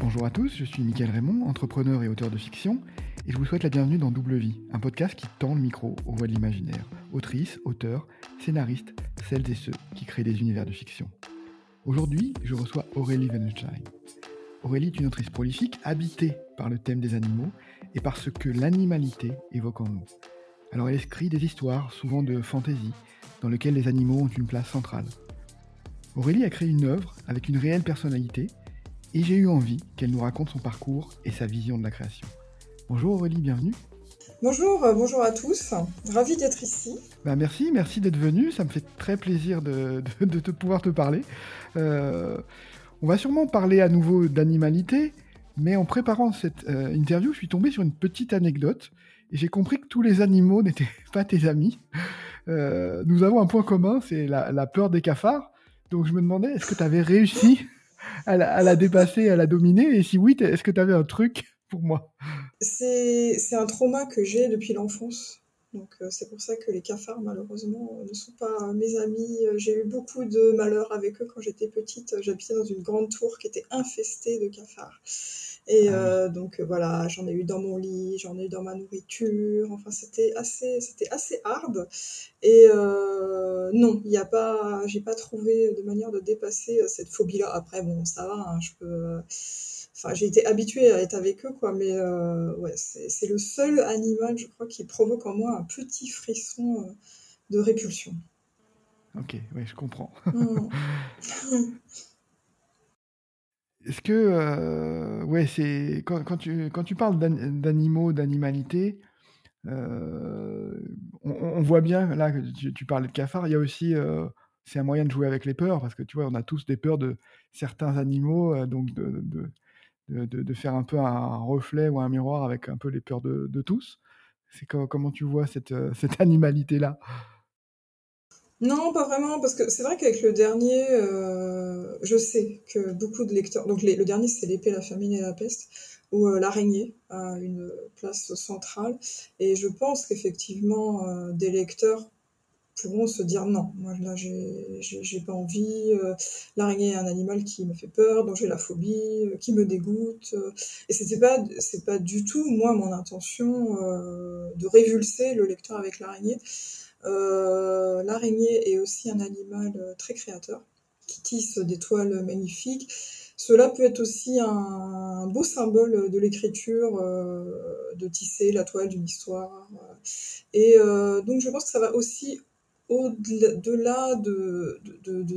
Bonjour à tous, je suis Mickaël Raymond, entrepreneur et auteur de fiction, et je vous souhaite la bienvenue dans Double Vie, un podcast qui tend le micro aux voix de l'imaginaire, autrices, auteurs, scénaristes, celles et ceux qui créent des univers de fiction. Aujourd'hui, je reçois Aurélie Weinstein. Aurélie est une autrice prolifique, habitée par le thème des animaux et par ce que l'animalité évoque en nous. Alors elle écrit des histoires, souvent de fantaisie, dans lesquelles les animaux ont une place centrale. Aurélie a créé une œuvre avec une réelle personnalité et j'ai eu envie qu'elle nous raconte son parcours et sa vision de la création. Bonjour Aurélie, bienvenue. Bonjour, euh, bonjour à tous. Ravi d'être ici. Bah merci, merci d'être venu. Ça me fait très plaisir de, te pouvoir te parler. Euh, on va sûrement parler à nouveau d'animalité, mais en préparant cette euh, interview, je suis tombé sur une petite anecdote et j'ai compris que tous les animaux n'étaient pas tes amis. nous avons un point commun, c'est la, la, peur des cafards. Donc je me demandais, est-ce que tu avais réussi à la, dépasser, à la dominer Et si oui, est-ce que tu avais un truc pour moi? C'est un trauma que j'ai depuis l'enfance. Donc euh, c'est pour ça que les cafards, malheureusement, ne sont pas mes amis. J'ai eu beaucoup de malheur avec eux quand j'étais petite. J'habitais dans une grande tour qui était infestée de cafards. Et ah euh, donc euh, voilà, j'en ai eu dans mon lit, j'en ai eu dans ma nourriture. Enfin, c'était assez, c'était assez hard. Et euh, non, il n'y a pas, j'ai pas trouvé de manière de dépasser cette phobie-là. Après, bon, ça va, hein, je peux. Enfin, j'ai été habituée à être avec eux, quoi. Mais ouais, c'est le seul animal, je crois, qui provoque en moi un petit frisson de répulsion. Ok, oui, je comprends. Mmh. Est-ce que, euh, ouais, c'est quand, tu, quand tu parles d'animaux, d'animalité, euh, on, voit bien, là, tu, tu parlais de cafards, il y a aussi, euh, c'est un moyen de jouer avec les peurs, parce que tu vois, on a tous des peurs de certains animaux, donc de, de, de, de, faire un peu un reflet ou un miroir avec un peu les peurs de, tous. C'est comment tu vois cette, cette animalité-là? Non, pas vraiment, parce que c'est vrai qu'avec le dernier, euh, je sais que beaucoup de lecteurs. Donc, le dernier, c'est L'épée, la famine et la peste, où euh, l'araignée a une place centrale. Et je pense qu'effectivement, euh, des lecteurs pourront se dire non, moi là, j'ai pas envie. l'araignée est un animal qui me fait peur, dont j'ai la phobie, qui me dégoûte. et c'était pas, c'est pas du tout, moi, mon intention de révulser le lecteur avec l'araignée. Euh, l'araignée est aussi un animal euh, très créateur qui tisse des toiles magnifiques. Cela peut être aussi un, beau symbole de l'écriture, euh, de tisser la toile d'une histoire. Et donc je pense que ça va aussi au-delà de,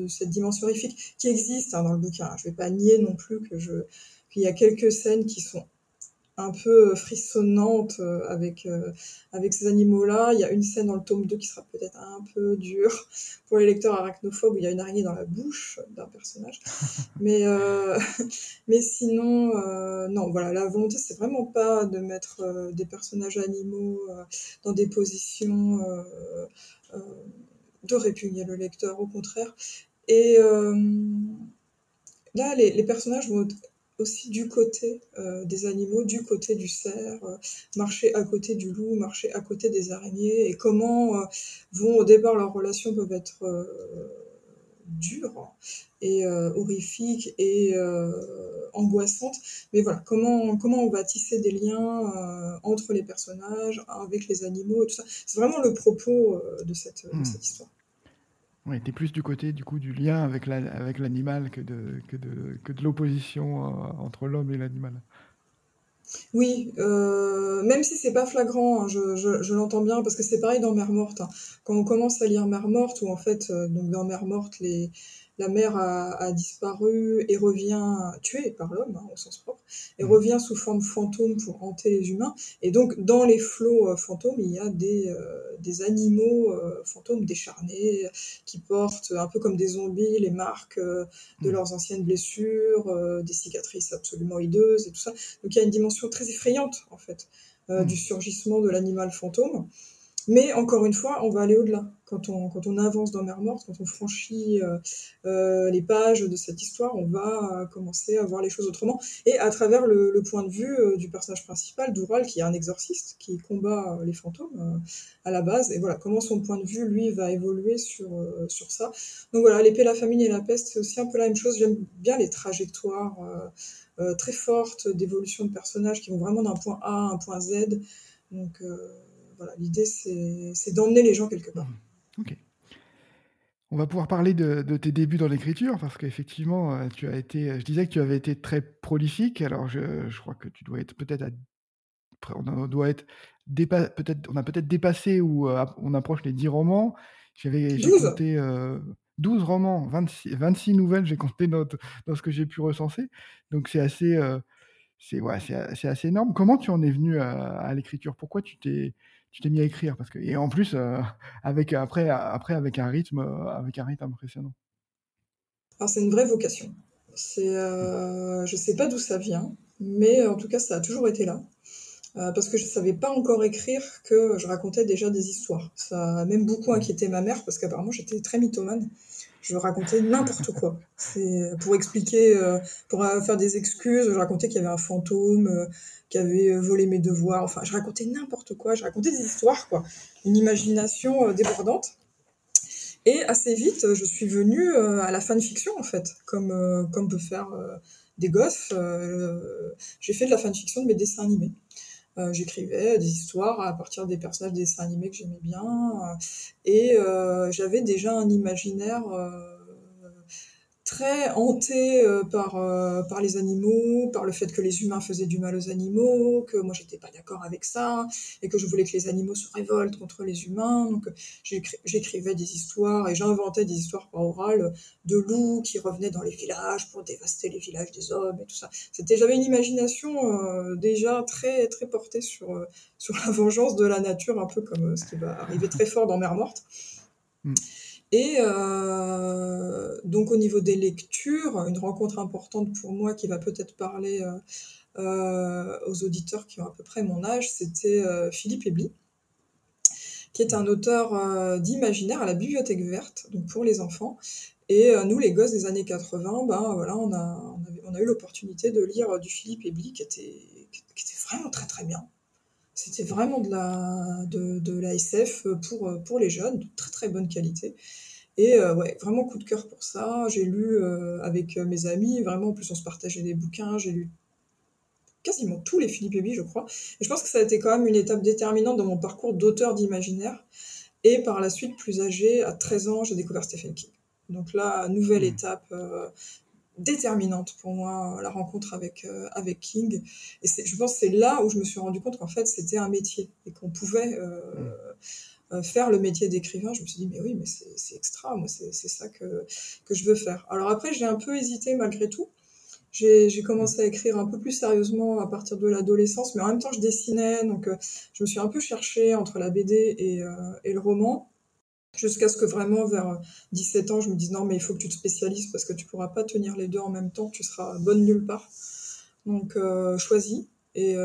cette dimension horrifique qui existe hein, dans le bouquin. Je ne vais pas nier non plus que je qu'il y a quelques scènes qui sont un peu frissonnante euh, avec, euh, avec ces animaux-là. Il y a une scène dans le tome 2 qui sera peut-être un peu dure pour les lecteurs arachnophobes où il y a une araignée dans la bouche d'un personnage. mais, euh, mais sinon, non, voilà, la volonté, c'est vraiment pas de mettre des personnages animaux dans des positions de répugner le lecteur, au contraire. Et là, les, les personnages vont aussi du côté euh, des animaux, du côté du cerf, euh, marcher à côté du loup, marcher à côté des araignées, et comment euh, vont au départ leurs relations peuvent être dures et horrifiques et angoissantes, mais voilà, comment, comment on va tisser des liens entre les personnages, avec les animaux, et tout ça. C'est vraiment le propos de cette, de hmm. cette histoire. Oui, tu es plus du côté du coup du lien avec l'animal que de, l'opposition euh, entre l'homme et l'animal. Oui, euh, même si c'est pas flagrant, hein, je, l'entends bien parce que c'est pareil dans Mère morte. Hein. Quand on commence à lire Mère morte, où en fait, euh, dans Mère morte, les, la mère a, disparu et revient tuée par l'homme hein, au sens propre et mmh. revient sous forme fantôme pour hanter les humains et donc dans les flots euh, fantômes il y a des, euh, des animaux euh, fantômes décharnés qui portent un peu comme des zombies les marques de mmh. leurs anciennes blessures des cicatrices absolument hideuses et tout ça donc il y a une dimension très effrayante en fait mmh. du surgissement de l'animal fantôme mais encore une fois, on va aller au-delà. Quand on, quand on avance dans Mer Morte, quand on franchit euh, euh, les pages de cette histoire, on va commencer à voir les choses autrement. Et à travers le, point de vue euh, du personnage principal, Doural, qui est un exorciste, qui combat les fantômes à la base. Et voilà, comment son point de vue, lui, va évoluer sur, sur ça. Donc voilà, l'épée, la famine et la peste, c'est aussi un peu la même chose. J'aime bien les trajectoires très fortes d'évolution de personnages qui vont vraiment d'un point A à un point Z. Donc voilà, l'idée c'est d'emmener les gens quelque part. Mmh. Ok. On va pouvoir parler de, tes débuts dans l'écriture, parce qu'effectivement, euh, tu as été, je disais que tu avais été très prolifique. Alors, je, crois que tu dois être peut-être, on doit être peut-être, on a peut-être dépassé ou euh, on approche les 10 romans. J'avais, j'ai compté 12 euh, romans, 26, 26 nouvelles, j'ai compté dans, dans, ce que j'ai pu recenser. Donc, c'est assez, c'est ouais, c'est assez énorme. Comment tu en es venu à l'écriture? Pourquoi tu t'es tu t'es mis à écrire? Parce que et en plus euh, avec après après avec un rythme euh, avec un rythme impressionnant. Alors c'est une vraie vocation. C'est euh, je sais pas d'où ça vient, mais en tout cas ça a toujours été là. parce que je savais pas encore écrire que je racontais déjà des histoires. Ça a même beaucoup inquiété ma mère parce qu'apparemment j'étais très mythomane. Je racontais n'importe quoi. C'est pour expliquer, pour faire des excuses, je racontais qu'il y avait un fantôme, qui avait euh, volé mes devoirs. Enfin, je racontais n'importe quoi. Je racontais des histoires, quoi. Une imagination euh, débordante. Et assez vite, je suis venue euh, à la fanfiction, en fait, comme, comme peut faire des gosses. J'ai fait de la fanfiction de mes dessins animés. J'écrivais des histoires à partir des personnages des dessins animés que j'aimais bien. et j'avais déjà un imaginaire très hanté euh, par, euh, par les animaux, par le fait que les humains faisaient du mal aux animaux, que moi j'étais pas d'accord avec ça, et que je voulais que les animaux se révoltent contre les humains. Donc j'écrivais des histoires et j'inventais des histoires par oral de loups qui revenaient dans les villages pour dévaster les villages des hommes et tout ça. C'était j'avais une imagination euh, déjà très très portée sur sur la vengeance de la nature, un peu comme ce qui va arriver très fort dans Mère morte. Mm. Et euh, donc au niveau des lectures, une rencontre importante pour moi qui va peut-être parler euh, euh, aux auditeurs qui ont à peu près mon âge, c'était Philippe Ebli, qui est un auteur d'imaginaire à la Bibliothèque verte, donc pour les enfants. Et nous, les gosses des années 80, ben voilà, on a, eu l'opportunité de lire du Philippe Ebli qui était, vraiment très très bien. C'était vraiment de la, de, de pour, pour les jeunes, de très très bonne qualité. Et euh, ouais, vraiment coup de cœur pour ça. J'ai lu euh, avec euh, mes amis, vraiment, en plus on se partageait des bouquins. J'ai lu quasiment tous les Philippe Ebi, je crois. Et je pense que ça a été quand même une étape déterminante dans mon parcours d'auteur d'imaginaire. Et par la suite, plus âgé, à 13 ans, j'ai découvert Stephen King. Donc là, nouvelle mmh. étape déterminante pour moi, la rencontre avec, avec King. Et je pense que c'est là où je me suis rendu compte qu'en fait, c'était un métier et qu'on pouvait... Mmh. Euh, faire le métier d'écrivain, je me suis dit, mais oui, mais c'est extra, moi, c'est ça que, que je veux faire. Alors après, j'ai un peu hésité malgré tout. J'ai commencé à écrire un peu plus sérieusement à partir de l'adolescence, mais en même temps, je dessinais, donc euh, je me suis un peu cherchée entre la BD et, euh, et le roman, jusqu'à ce que vraiment, vers 17 ans, je me dise, non, mais il faut que tu te spécialises parce que tu pourras pas tenir les deux en même temps, tu seras bonne nulle part. Donc, choisis. Et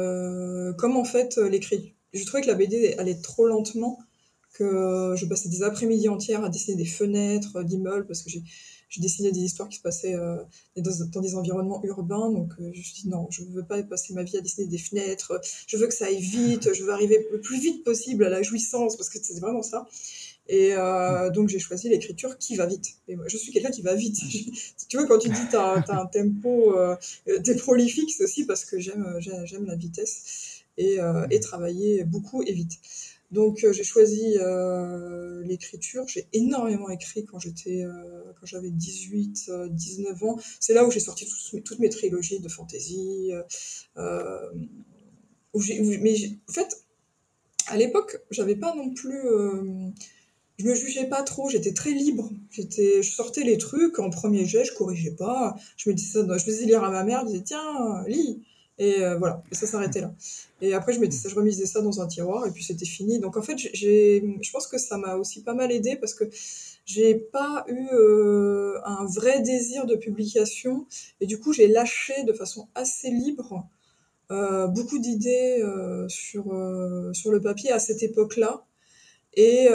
comme en fait, l'écrit, je trouvais que la BD allait trop lentement que je passais des après-midi entières à dessiner des fenêtres euh, d'immeubles parce que j'ai dessiné des histoires qui se passaient euh, dans, des environnements urbains. Donc, euh, je me suis dit, non, je ne veux pas passer ma vie à dessiner des fenêtres. Je veux que ça aille vite. Je veux arriver le plus vite possible à la jouissance parce que c'est vraiment ça. Et donc, j'ai choisi l'écriture qui va vite. Et moi, je suis quelqu'un qui va vite. tu vois, quand tu dis tu as, un tempo, euh, tu es prolifique, c'est aussi parce que j'aime la vitesse et, et travailler beaucoup et vite. Donc euh, j'ai choisi euh, l'écriture. J'ai énormément écrit quand j'étais, euh, quand j'avais 18, 19 ans. C'est là où j'ai sorti toutes, mes trilogies de fantasy. Mais en fait, à l'époque, j'avais pas non plus. je me jugeais pas trop. J'étais très libre. J'étais, je sortais les trucs en premier jet. Je corrigeais pas. Je me disais, je faisais lire à ma mère. Je disais tiens, lis. Et euh, voilà, et ça s'arrêtait là. Et après, je, mettais je remisais ça dans un tiroir et puis c'était fini. Donc en fait, j'ai, je pense que ça m'a aussi pas mal aidé parce que j'ai pas eu euh, un vrai désir de publication et du coup, j'ai lâché de façon assez libre euh, beaucoup d'idées sur, sur le papier à cette époque-là. Et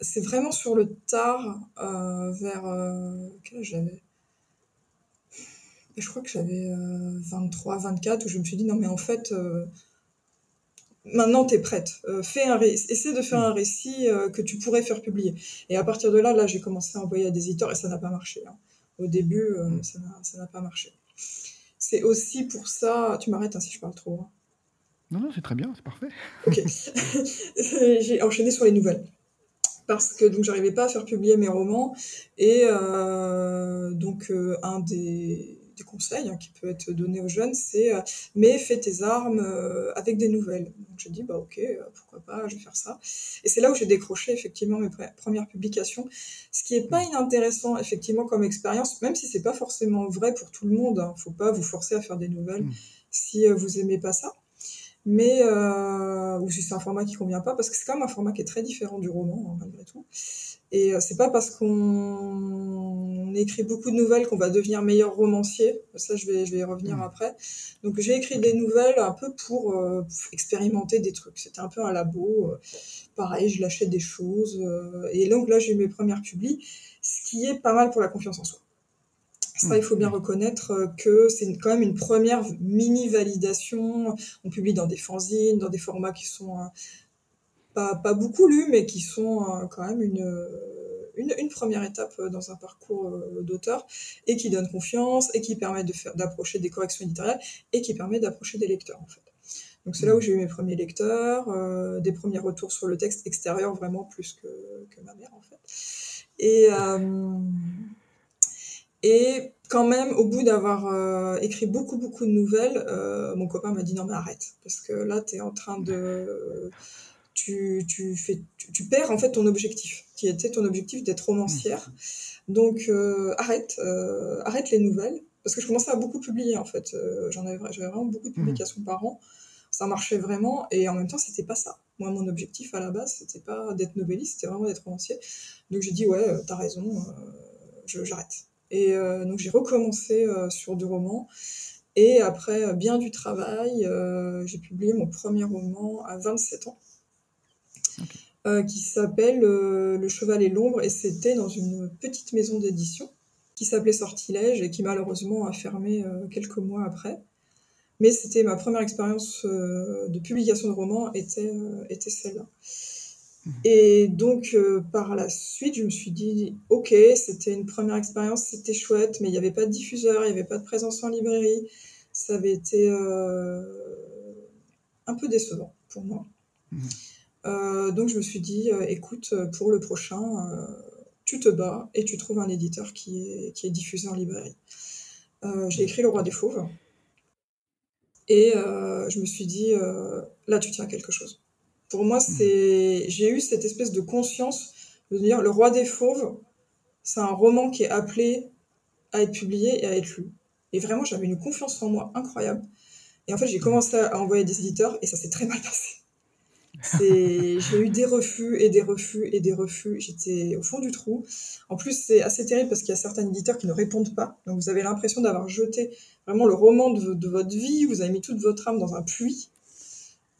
c'est vraiment sur le tard, vers quel âge j'avais? Je crois que j'avais 23, euh, 24, où je me suis dit, non, mais en fait, euh, maintenant, tu es prête. Euh, fais un essaie de faire un mm. récit que tu pourrais faire publier. Et à partir de là, là, j'ai commencé à envoyer à des éditeurs et ça n'a pas marché. Hein. Au début, mm. ça n'a pas marché. c'est aussi pour ça. Tu m'arrêtes hein, si je parle trop. Hein. Non, non, c'est très bien, c'est parfait. Ok. J'ai enchaîné sur les nouvelles parce que donc j'arrivais pas à faire publier mes romans et euh, donc euh, un des, des conseils hein, qui peut être donné aux jeunes c'est euh, mais fais tes armes euh, avec des nouvelles donc j'ai dit bah ok euh, pourquoi pas je vais faire ça. Et c'est là où j'ai décroché effectivement mes premières publications. Ce qui est pas inintéressant effectivement comme expérience même si c'est pas forcément vrai pour tout le monde hein, faut pas vous forcer à faire des nouvelles mmh. si vous aimez pas ça. Mais euh, ou si c'est un format qui convient pas, parce que c'est quand même un format qui est très différent du roman hein, malgré tout. Et euh, c'est pas parce qu'on écrit beaucoup de nouvelles qu'on va devenir meilleur romancier. Ça, je vais, je vais y revenir mmh. après. Donc j'ai écrit des nouvelles un peu pour, euh, expérimenter des trucs. C'était un peu un labo. Euh, pareil, je lâchais des choses. Euh, et donc là, j'ai eu mes premières publis, ce qui est pas mal pour la confiance en soi. Ça, il faut bien reconnaître euh, que c'est quand même une première mini-validation. On publie dans des fanzines, dans des formats qui sont pas, pas, beaucoup lus, mais qui sont euh, quand même une, une, une, première étape dans un parcours d'auteur et qui donne confiance et qui permet de faire, d'approcher des corrections éditoriales et qui permet d'approcher des lecteurs, en fait. Donc c'est là où j'ai eu mes premiers lecteurs, euh, des premiers retours sur le texte extérieur vraiment plus que, que ma mère en fait. Et, euh, et quand même, au bout d'avoir euh, écrit beaucoup, beaucoup de nouvelles, euh, mon copain m'a dit non, mais arrête. Parce que là, tu es en train de. Tu, tu, fais, tu, perds en fait ton objectif, qui était ton objectif d'être romancière. Donc euh, arrête, arrête les nouvelles. Parce que je commençais à beaucoup publier en fait. J'en avais, j'avais vraiment beaucoup de mmh. publications par an. Ça marchait vraiment. Et en même temps, c'était pas ça. Moi, mon objectif à la base, c'était pas d'être novelliste, c'était vraiment d'être romancier. Donc j'ai dit ouais, t'as raison, j'arrête. Et euh, donc j'ai recommencé euh, sur du roman. Et après euh, bien du travail, j'ai publié mon premier roman à 27 ans. Qui s'appelle Le Cheval et l'ombre, et c'était dans une petite maison d'édition qui s'appelait Sortilège et qui malheureusement a fermé quelques mois après. Mais c'était ma première expérience de publication de roman, était, était celle-là. Et donc, euh, par la suite, je me suis dit, ok, c'était une première expérience, c'était chouette, mais il n'y avait pas de diffuseur, il n'y avait pas de présence en librairie. Ça avait été euh, un peu décevant pour moi. Mmh. Euh, donc, je me suis dit, écoute, pour le prochain, tu te bats et tu trouves un éditeur qui est, qui est diffusé en librairie. J'ai écrit Le Roi des Fauves. Et je me suis dit, là, tu tiens quelque chose. Pour moi, hmm. c'est, j'ai eu cette espèce de conscience de dire Le Roi des Fauves, c'est un roman qui est appelé à être publié et à être lu. Et vraiment, j'avais une confiance en moi incroyable. Et en fait, j'ai commencé à envoyer des éditeurs et ça s'est très mal passé. J'ai eu des refus et des refus et des refus. J'étais au fond du trou. En plus, c'est assez terrible parce qu'il y a certains éditeurs qui ne répondent pas. Donc, vous avez l'impression d'avoir jeté vraiment le roman de, de, votre vie. Vous avez mis toute votre âme dans un puits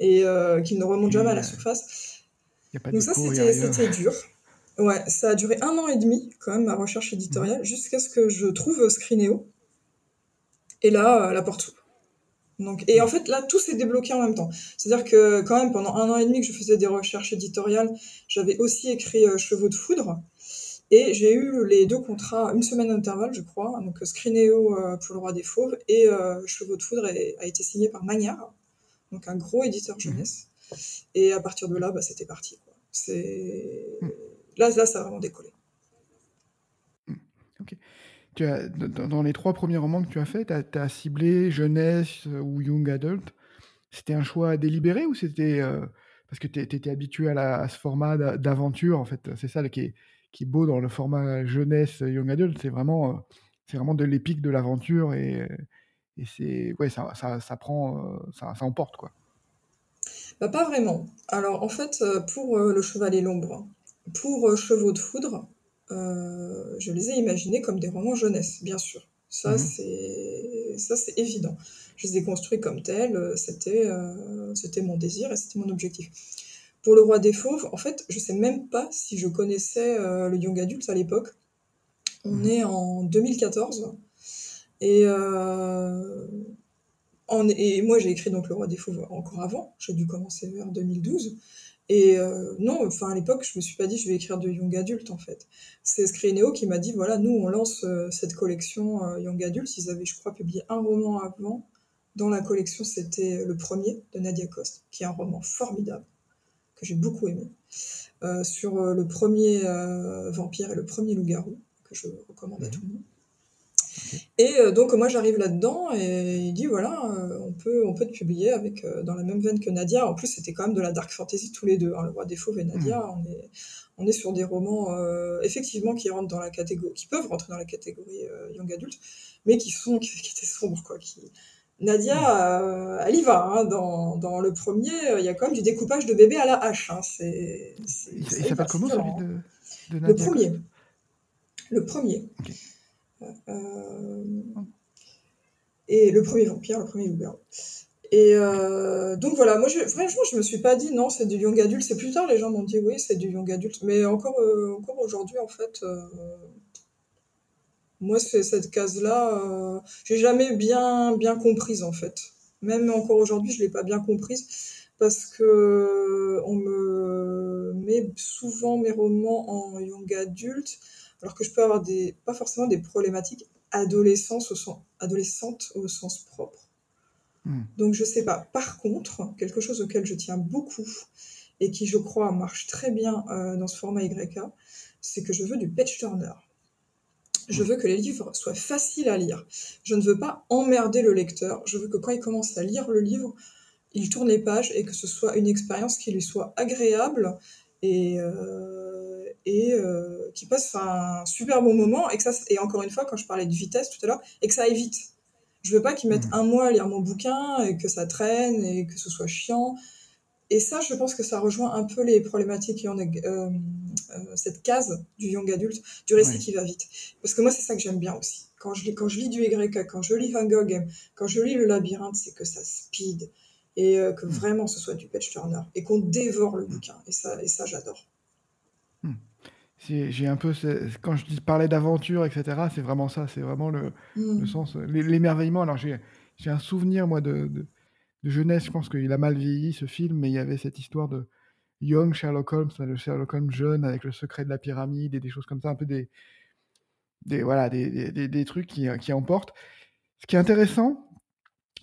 et euh, qui ne remonte jamais à la surface. Donc ça, c'était dur. Ouais, ça a duré un an et demi, quand même, ma recherche éditoriale, mmh. jusqu'à ce que je trouve Scrineo. Et là, euh, la porte s'ouvre. Donc, et en fait, là, tout s'est débloqué en même temps. C'est-à-dire que, quand même, pendant un an et demi que je faisais des recherches éditoriales, j'avais aussi écrit euh, Chevaux de foudre. Et j'ai eu les deux contrats, une semaine d'intervalle, je crois. Donc, Scrineo pour le Roi des Fauves et Chevaux de foudre a été signé par Magnard donc un gros éditeur mhm. jeunesse. Et à partir de là, bah, c'était parti. C'est... Mhm. Là, là, ça a vraiment décollé. Dans les trois premiers romans que tu as fait, tu as, ciblé jeunesse ou young adult. C'était un choix délibéré ou c'était euh, parce que tu étais habitué à, ce format d'aventure en fait C'est ça qui est, qui est beau dans le format jeunesse young adult, c'est vraiment, euh, c'est vraiment de l'épique de l'aventure et, c'est ouais ça, ça, ça prend euh, ça, ça, emporte quoi bah, pas vraiment alors en fait euh, pour euh, le cheval et l'ombre pour chevaux de foudre je les ai imaginés comme des romans jeunesse bien sûr. Ça mmh c'est ça c'est évident. Je les ai construits comme tels c'était c'était mon désir et c'était mon objectif. Pour le roi des fauves en fait je sais même pas si je connaissais le young adult à l'époque. On mmh est en 2014 et, euh, et moi, j'ai écrit donc Le Roi des Fauves encore avant. J'ai dû commencer vers 2012. Et euh, non, enfin à l'époque, je me suis pas dit je vais écrire de young adult en fait. C'est Screeneo qui m'a dit voilà, nous on lance euh, cette collection euh, young adult. Ils avaient, je crois, publié un roman avant. Dans la collection, c'était le premier de Nadia Coste, qui est un roman formidable que j'ai beaucoup aimé sur le premier vampire et le premier loup-garou que je recommande à mhm. tout le monde. Et euh, donc moi j'arrive là-dedans et il dit voilà euh, on peut on peut te publier avec euh, dans la même veine que Nadia. En plus c'était quand même de la dark fantasy tous les deux. Hein, le roi des fauves et Nadia. Hmm. On est on est sur des romans effectivement qui rentrent dans la catégorie qui peuvent rentrer dans la catégorie young adult, mais qui sont qui, étaient sombres quoi. Qui... Nadia hmm. elle y va. Hein, dans, dans le premier il y a quand même du découpage de bébés à la hache. Hein, c'est, il s'appelle comment celui de, de Nadia Le premier. Le premier. Euh, et le premier vampire, le premier loup Et euh, donc voilà, moi franchement je me suis pas dit non c'est du young adulte, c'est plus tard les gens m'ont dit oui c'est du young adulte, mais encore, euh, encore aujourd'hui en fait, moi c'est cette case-là, j'ai jamais bien, bien comprise en fait. Même encore aujourd'hui je l'ai pas bien comprise parce que on me met souvent mes romans en young adulte alors que je peux avoir des, pas forcément des problématiques adolescentes au sens, au sens propre. Hmm. Donc je sais pas. Par contre, quelque chose auquel je tiens beaucoup et qui je crois marche très bien euh, dans ce format YK, c'est que je veux du page turner. Je hmm. veux que les livres soient faciles à lire. Je ne veux pas emmerder le lecteur. Je veux que quand il commence à lire le livre, il tourne les pages et que ce soit une expérience qui lui soit agréable et, euh, et euh, qui passe un super bon moment. Et, que ça, et encore une fois, quand je parlais de vitesse tout à l'heure, et que ça aille vite. Je veux pas qu'il mette mmh. un mois à lire mon bouquin et que ça traîne et que ce soit chiant. Et ça, je pense que ça rejoint un peu les problématiques qui ont euh, cette case du young adulte, du récit qui va vite. Parce que moi, c'est ça que j'aime bien aussi. Quand je, lis, quand je lis du YK, quand je lis Hunger Games, quand je lis Le Labyrinthe, c'est que ça speed et euh, que hmm. vraiment ce soit du page turner et qu'on dévore le bouquin. Et ça, et ça j'adore. J'ai un peu, quand je parlais d'aventure, etc., c'est vraiment ça, c'est vraiment le, hmm. le sens, l'émerveillement. Alors j'ai un souvenir, moi, de, de, jeunesse, je pense qu'il a mal vieilli ce film, mais il y avait cette histoire de Young Sherlock Holmes, le Sherlock Holmes jeune avec le secret de la pyramide et des choses comme ça, un peu des, des, voilà, des, des, des trucs qui, qui emportent. Ce qui est intéressant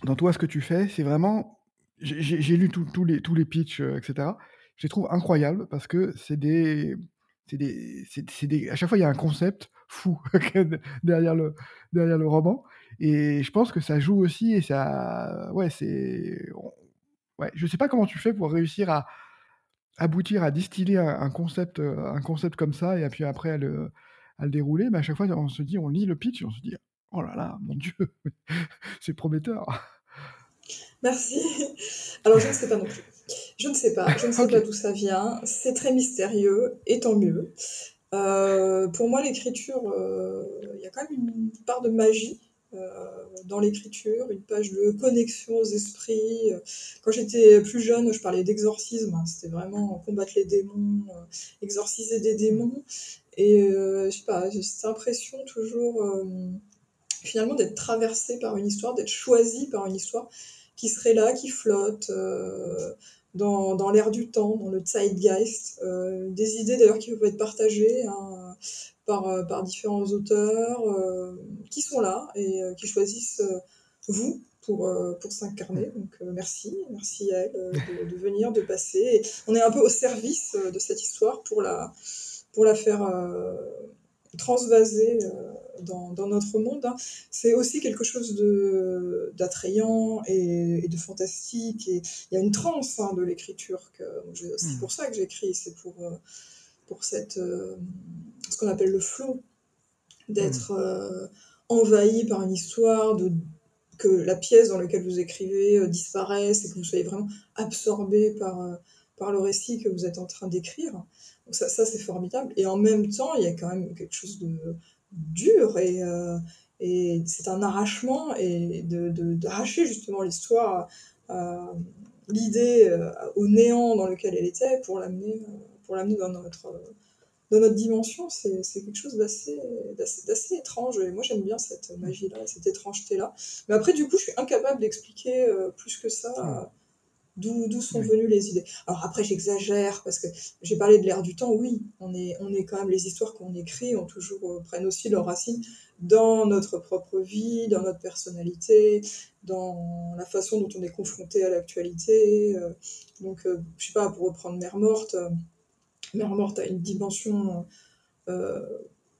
dans toi, ce que tu fais, c'est vraiment j'ai lu tous les, tous les pitchs, euh, etc. Je les trouve incroyables parce que c'est des, des, des, À chaque fois, il y a un concept fou derrière le, derrière le roman. Et je pense que ça joue aussi et ça. Ouais, c'est. Ouais, je sais pas comment tu fais pour réussir à aboutir à distiller un, concept, euh, un concept comme ça et puis après à le, à le dérouler. Mais à chaque fois, on se dit, on lit le pitch et on se dit, oh là là, mon Dieu, c'est prometteur. Merci. Alors, je ne sais pas non plus. Je ne sais pas. Je ne sais pas d'où ça vient. C'est très mystérieux, et tant mieux. Euh, pour moi, l'écriture, euh, il y a quand même une part de magie euh, dans l'écriture, une page de connexion aux esprits. Quand j'étais plus jeune, je parlais d'exorcisme. C'était vraiment combattre les démons, exorciser des démons. Et je sais pas, j'ai cette impression toujours finalement d'être traversé par une histoire, d'être choisi par une histoire qui serait là, qui flotte euh, dans, dans l'air du temps, dans le zeitgeist. Euh, des idées d'ailleurs qui peuvent être partagées hein, par, euh, par différents auteurs qui sont là et qui choisissent vous pour, pour s'incarner. Donc merci, merci à elle de, venir, de passer. on est un peu au service de cette histoire pour la, pour la faire transvaser dans, notre monde, hein. c'est aussi quelque chose d'attrayant et, de fantastique. Et il y a une transe hein, de l'écriture. C'est hmm. pour ça que j'écris, c'est pour, euh, pour cette, euh, ce qu'on appelle le flow, d'être euh, envahi par une histoire, de, que la pièce dans laquelle vous écrivez disparaisse et que vous soyez vraiment absorbé par, par le récit que vous êtes en train d'écrire. Donc ça, c'est formidable. Et en même temps, il y a quand même quelque chose de, dur et, euh, c'est un arrachement et d'arracher justement l'histoire, euh, l'idée euh, au néant dans lequel elle était pour l'amener, dans notre dans notre dimension, c'est, quelque chose d'assez, étrange. Et moi, j'aime bien cette magie-là, cette étrangeté-là. Mais après, du coup, je suis incapable d'expliquer plus que ça D'où sont venues les idées Alors après, j'exagère parce que j'ai parlé de l'ère du temps. Oui, on est, on est quand même les histoires qu'on écrit ont toujours euh, prennent aussi leurs racines dans notre propre vie, dans notre personnalité, dans la façon dont on est confronté à l'actualité. Euh. donc, je je sais pas, pour reprendre Mère morte, Mère morte a une dimension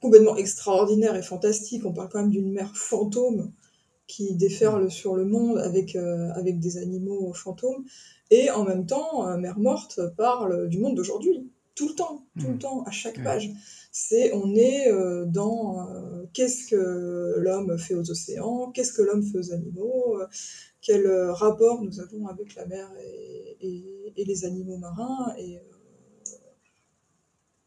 complètement extraordinaire et fantastique. On parle quand même d'une mère fantôme qui déferle sur le monde avec, euh, avec des animaux fantômes. Et en même temps, euh, Mère Morte parle du monde d'aujourd'hui, tout le temps, tout le temps, à chaque page. C'est, on est euh, dans qu'est-ce que l'homme fait aux océans, qu'est-ce que l'homme fait aux animaux, quel rapport nous avons avec la mer et, et les animaux marins. Et,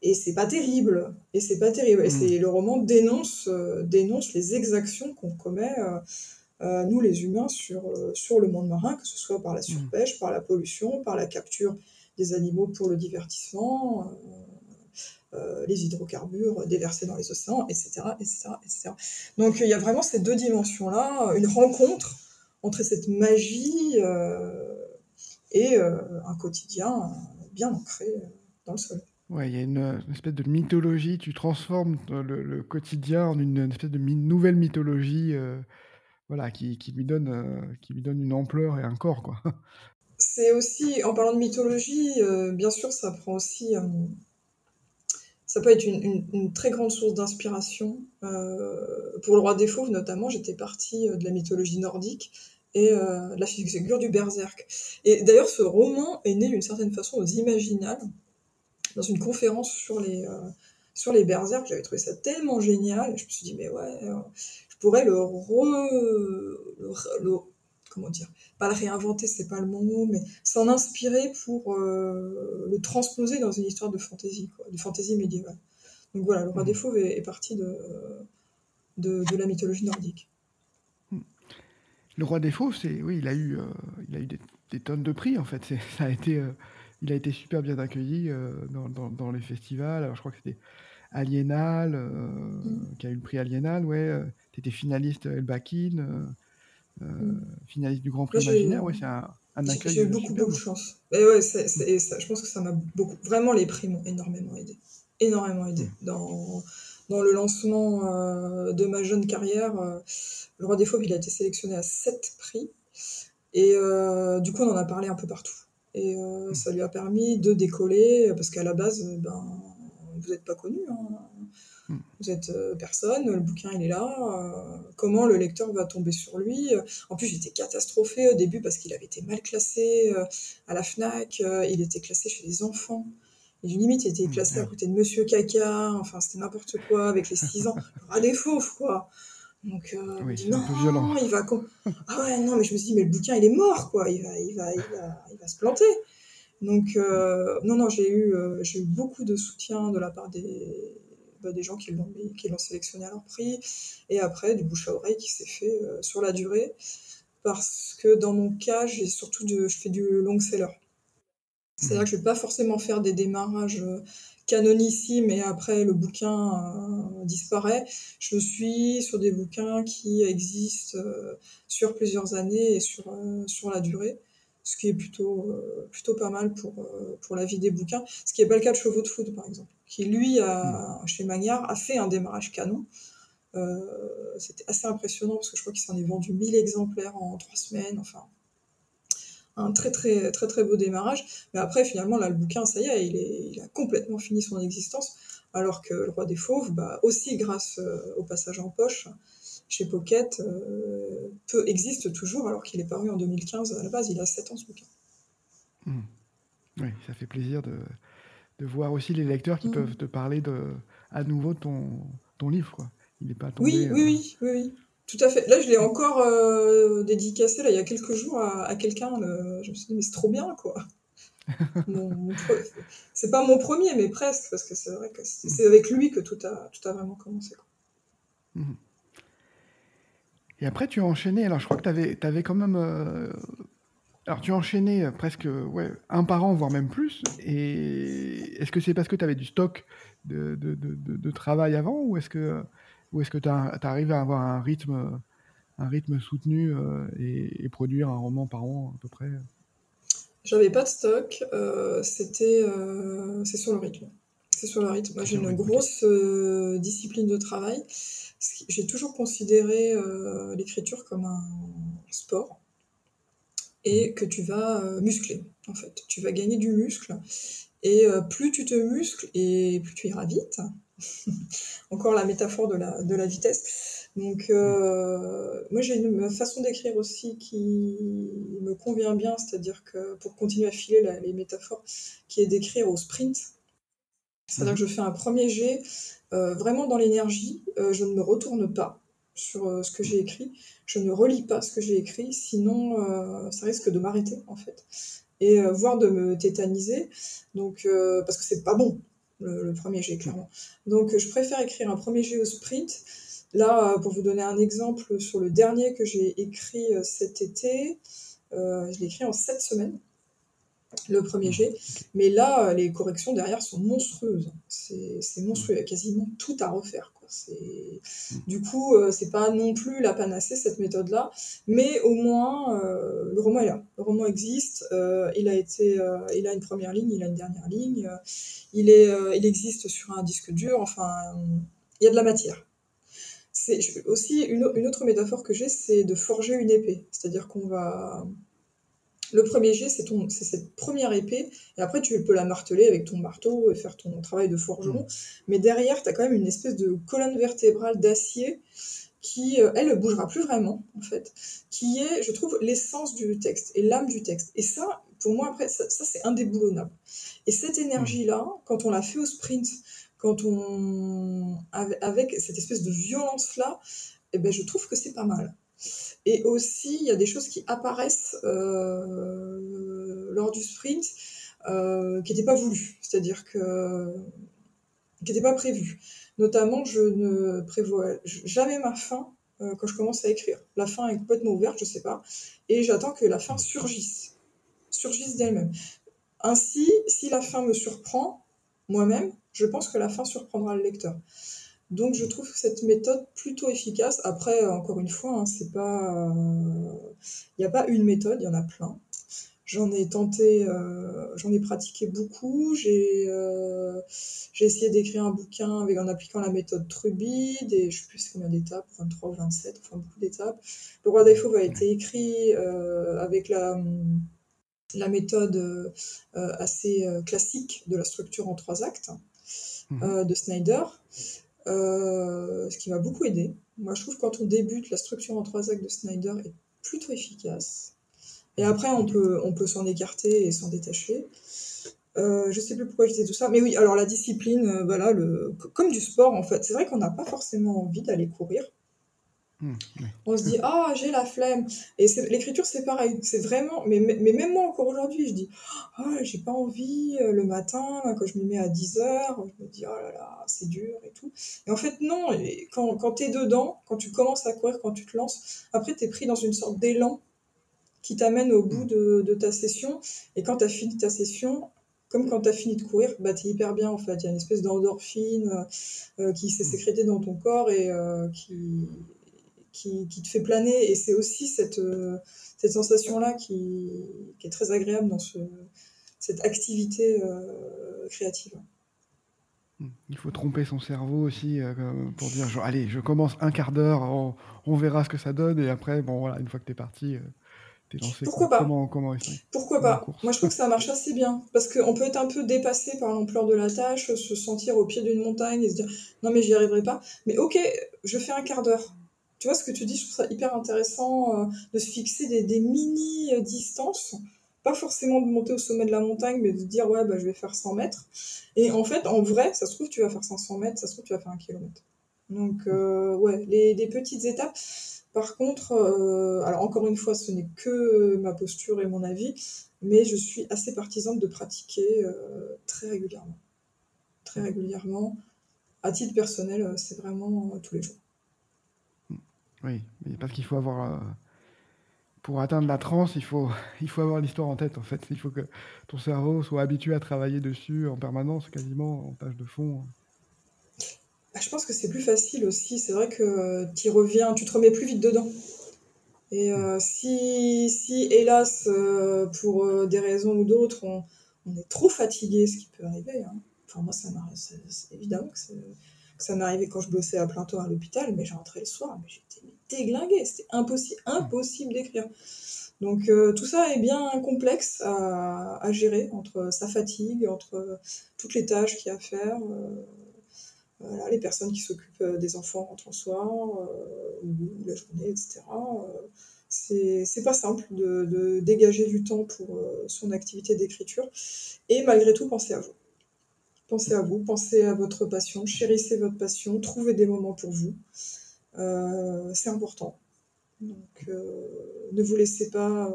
et c'est pas terrible. Et c'est pas terrible. Et mm. c'est le roman dénonce, euh, dénonce les exactions qu'on commet, euh, euh, nous les humains, sur, sur le monde marin, que ce soit par la mm. surpêche, par la pollution, par la capture des animaux pour le divertissement, les hydrocarbures déversés dans les océans, etc. etc., etc. Donc il y a vraiment ces deux dimensions-là, une rencontre entre cette magie et un quotidien bien ancré dans le sol. Ouais, il y a une, espèce de mythologie. Tu transformes le, quotidien en une, espèce de nouvelle mythologie, euh, voilà, qui, lui donne, euh, qui lui donne une ampleur et un corps, quoi. C'est aussi, en parlant de mythologie, euh, bien sûr, ça prend aussi, ça peut être une, une- très grande source d'inspiration. pour le roi des fauves, notamment, j'étais partie de la mythologie nordique et de la figure du berserk. Et d'ailleurs, ce roman est né d'une certaine façon aux Imaginales dans une conférence sur les, euh, sur les berserk. J'avais trouvé ça tellement génial. je me suis dit, mais ouais, euh, je pourrais le, re, comment dire, pas le réinventer, c'est pas le bon mot, mais s'en inspirer pour euh, le transposer dans une histoire de fantaisie, quoi, de fantaisie médiévale. Donc voilà, le roi mmh. des fauves est, parti de, de, la mythologie nordique. Le roi des fauves, c'est oui, il a eu, il a eu des, des, tonnes de prix en fait. Ça a été il a été super bien accueilli euh, dans, les festivals. Alors, je crois que c'était Aliénal, euh, mm. qui a eu le prix Aliénal, ouais. Euh, tu étais finaliste Elbakin, mm. finaliste du Grand Prix Imaginaire. Ouais, c'est un, accueil. J'ai eu beaucoup, beaucoup de chance. Et ouais, je pense que ça m'a beaucoup. Vraiment, les prix m'ont énormément aidé. Énormément aidé. Mm. Dans, dans le lancement de ma jeune carrière, le Roi des Fauves, il a été sélectionné à 7 prix. Et du coup, on en a parlé un peu partout. Et euh, ça lui a permis de décoller, parce qu'à la base, ben, vous n'êtes pas connu. Hein. Hmm. Vous êtes euh, personne, le bouquin il est là. Euh, comment le lecteur va tomber sur lui En plus, j'étais catastrophée au début parce qu'il avait été mal classé à la Fnac. il était classé chez les enfants. Et limite, il était hmm. classé à côté de Monsieur Caca. Enfin, c'était n'importe quoi avec les 6 ans. Des fauves, quoi. Donc, euh, non, il va. Ah ouais, non, mais je me suis dit, mais le bouquin, il est mort, quoi. Il va, il va, il va, il va se planter. Donc, euh, non, non, j'ai eu, euh, j'ai eu beaucoup de soutien de la part des, bah, des gens qui l'ont, qui l'ont sélectionné à leur prix. Et après, du bouche à oreille qui s'est fait sur la durée. Parce que dans mon cas, j'ai surtout de, je fais du long seller. C'est-à-dire que je ne vais pas forcément faire des démarrages canonissime et après le bouquin euh, disparaît. Je suis sur des bouquins qui existent euh, sur plusieurs années et sur, euh, sur la durée, ce qui est plutôt, plutôt pas mal pour, pour la vie des bouquins. Ce qui n'est pas le cas de Chevaux de Food, par exemple, qui lui, a, chez Magnard, a fait un démarrage canon. C'était assez impressionnant parce que je crois qu'il s'en est vendu 1000 exemplaires en trois semaines. Enfin, un très très très très beau démarrage. Mais après, finalement, là, le bouquin, ça y est, il, est, il a complètement fini son existence. Alors que Le Roi des Fauves, bah, aussi grâce euh, au passage en poche chez Pocket, euh, peut, existe toujours alors qu'il est paru en 2015. À la base, il a 7 ans ce bouquin. Hmm. Oui, ça fait plaisir de, de, voir aussi les lecteurs qui hmm. peuvent te parler de, à nouveau de ton, ton livre. Quoi. Il n'est pas tombé, oui, oui, oui, oui, oui. Tout à fait. Là, je l'ai encore euh, dédicacé là, il y a quelques jours à, quelqu'un. Je me suis dit, mais c'est trop bien, quoi. C'est pas mon premier, mais presque, parce que c'est vrai que c'est avec lui que tout a, tout a vraiment commencé. Quoi. Mhm. Et après, tu as enchaîné. Alors, je crois que tu avais, avais, quand même. Euh, alors, tu as enchaîné presque ouais, un par an, voire même plus. Et est-ce que c'est parce que tu avais du stock de, de, de, de, travail avant ou est-ce que ou est-ce que tu arrives à avoir un rythme, un rythme soutenu euh, et, produire un roman par an à peu près? J'avais pas de stock, c'était c'est sur le rythme. C'est sur le rythme. Moi, j'ai une grosse discipline de travail. J'ai toujours considéré l'écriture comme un sport et que tu vas muscler, en fait. Tu vas gagner du muscle. Et plus tu te muscles et plus tu iras vite. Encore la métaphore de la, de la vitesse. Donc, euh, moi, j'ai une façon d'écrire aussi qui me convient bien, c'est-à-dire que pour continuer à filer les métaphores, qui est d'écrire au sprint. C'est-à-dire que je fais un premier jet euh, vraiment dans l'énergie, euh, je ne me retourne pas sur ce que j'ai écrit, je ne relis pas ce que j'ai écrit, sinon ça risque de m'arrêter en fait, et voire de me tétaniser, donc parce que c'est pas bon le, premier jet clairement. Donc je préfère écrire un premier jet au sprint Là, pour vous donner un exemple, sur le dernier que j'ai écrit euh, cet été, euh, je l'ai écrit en sept semaines, le premier jet. Mais là, les corrections derrière sont monstrueuses. C'est monstrueux, il y a quasiment tout à refaire. Du coup, euh, c'est pas non plus la panacée cette méthode-là, mais au moins le roman est là. Le roman existe, il a été, il a une première ligne, il a une dernière ligne, il existe sur un disque dur. Enfin, il y a de la matière c'est aussi une, autre métaphore que j'ai, c'est de forger une épée. C'est-à-dire qu'on va. Le premier jet, c'est cette première épée, et après tu peux la marteler avec ton marteau et faire ton travail de forgeron. Mm. Mais derrière, tu as quand même une espèce de colonne vertébrale d'acier qui, euh, elle, ne bougera plus vraiment, en fait, qui est, je trouve, l'essence du texte et l'âme du texte. Et ça, pour moi, après, ça, ça c'est indéboulonnable. Et cette énergie-là, quand on l'a fait au sprint, quand on avec cette espèce de violence là, eh ben je trouve que c'est pas mal. Et aussi, il y a des choses qui apparaissent euh, lors du sprint euh, qui n'étaient pas voulues, c'est-à-dire que qui n'étaient pas prévues. Notamment, je ne prévois jamais ma fin euh, quand je commence à écrire. La fin est complètement ouverte, je sais pas, et j'attends que la fin surgisse, surgisse d'elle-même. Ainsi, si la fin me surprend, moi-même, je pense que la fin surprendra le lecteur. Donc je trouve cette méthode plutôt efficace. Après, encore une fois, hein, c'est pas, il n'y a pas une méthode, il y en a plein. J'en ai tenté, euh, j'en ai pratiqué beaucoup. J'ai euh, j'ai essayé d'écrire un bouquin avec, en appliquant la méthode Trubide et je sais plus combien d'étapes, 23 ou 27, enfin beaucoup d'étapes. Le roi des fauves a été écrit euh, avec la la méthode assez classique de la structure en trois actes. Euh, de Snyder, euh, ce qui m'a beaucoup aidé. Moi, je trouve que quand on débute, la structure en trois actes de Snyder est plutôt efficace. Et après, on peut, on peut s'en écarter et s'en détacher. Euh, je sais plus pourquoi je disais tout ça, mais oui, alors la discipline, euh, voilà, le, comme du sport en fait. C'est vrai qu'on n'a pas forcément envie d'aller courir. Mmh, on se dit, ah, j'ai la flemme. Et l'écriture, c'est pareil. C'est vraiment, mais, mais, même moi, encore aujourd'hui, je dis, ah, j'ai pas envie euh, le matin, quand je me mets à 10 heures, je me dis, oh là là, c'est dur et tout. Et en fait, non, quand, quand tu es dedans, quand tu commences à courir, quand tu te lances, après, tu es pris dans une sorte d'élan qui t'amène au bout de, de, ta session. Et quand tu as fini ta session, comme quand tu as fini de courir, bah, tu es hyper bien en fait. Il y a une espèce d'endorphine euh, qui s'est sécrétée dans ton corps et euh, qui, qui, te fait planer. Et c'est aussi cette, euh, cette sensation-là qui, est très agréable dans ce, cette activité euh, créative. Hmm. Il faut tromper son cerveau aussi euh, pour dire genre, allez, je commence un quart d'heure, on, verra ce que ça donne, et après, bon voilà, une fois que tu es parti, tu es lancé. Pourquoi pas comment, Pourquoi pas Moi je trouve que ça marche assez bien, parce qu'on peut être un peu dépassé par l'ampleur de la tâche, se sentir au pied d'une montagne et se dire non mais j'y arriverai pas. Mais ok, je fais un quart d'heure tu vois ce que tu dis, je trouve ça hyper intéressant euh, de se fixer des, mini-distances. Pas forcément de monter au sommet de la montagne, mais de dire, ouais, bah, je vais faire 100 mètres. Et en fait, en vrai, ça se trouve, tu vas faire 500 mètres, ça se trouve, tu vas faire un kilomètre. Donc, euh, ouais, les, petites étapes. Par contre, euh, alors encore une fois, ce n'est que ma posture et mon avis, mais je suis assez partisane de pratiquer très régulièrement. Très régulièrement. À titre personnel, c'est vraiment tous les jours. Oui, mais parce qu'il faut avoir. Euh, pour atteindre la transe, il faut, il faut avoir l'histoire en tête, en fait. Il faut que ton cerveau soit habitué à travailler dessus en permanence, quasiment en tâche de fond. Bah, je pense que c'est plus facile aussi. C'est vrai que tu reviens, tu te remets plus vite dedans. Et euh, si, si, hélas, euh, pour euh, des raisons ou d'autres, on, on, est trop fatigué, ce qui peut arriver, hein. enfin moi, ça m'arrive, c'est évidemment que, ça m'arrivait quand je bossais à plein temps à l'hôpital, mais j'entrais le soir, mais j'étais déglinguée, c'était impossible, impossible d'écrire. Donc tout ça est bien complexe à, gérer entre sa fatigue, entre toutes les tâches qu'il y a à faire voilà, les personnes qui s'occupent euh, des enfants rentrant soir, euh, ou la journée, etc. Euh, c'est pas simple de, de, dégager du temps pour son activité d'écriture. Et malgré tout, pensez à vous. Pensez à vous, pensez à votre passion, chérissez votre passion, trouvez des moments pour vous. Euh, c'est important. Donc, euh, ne vous laissez pas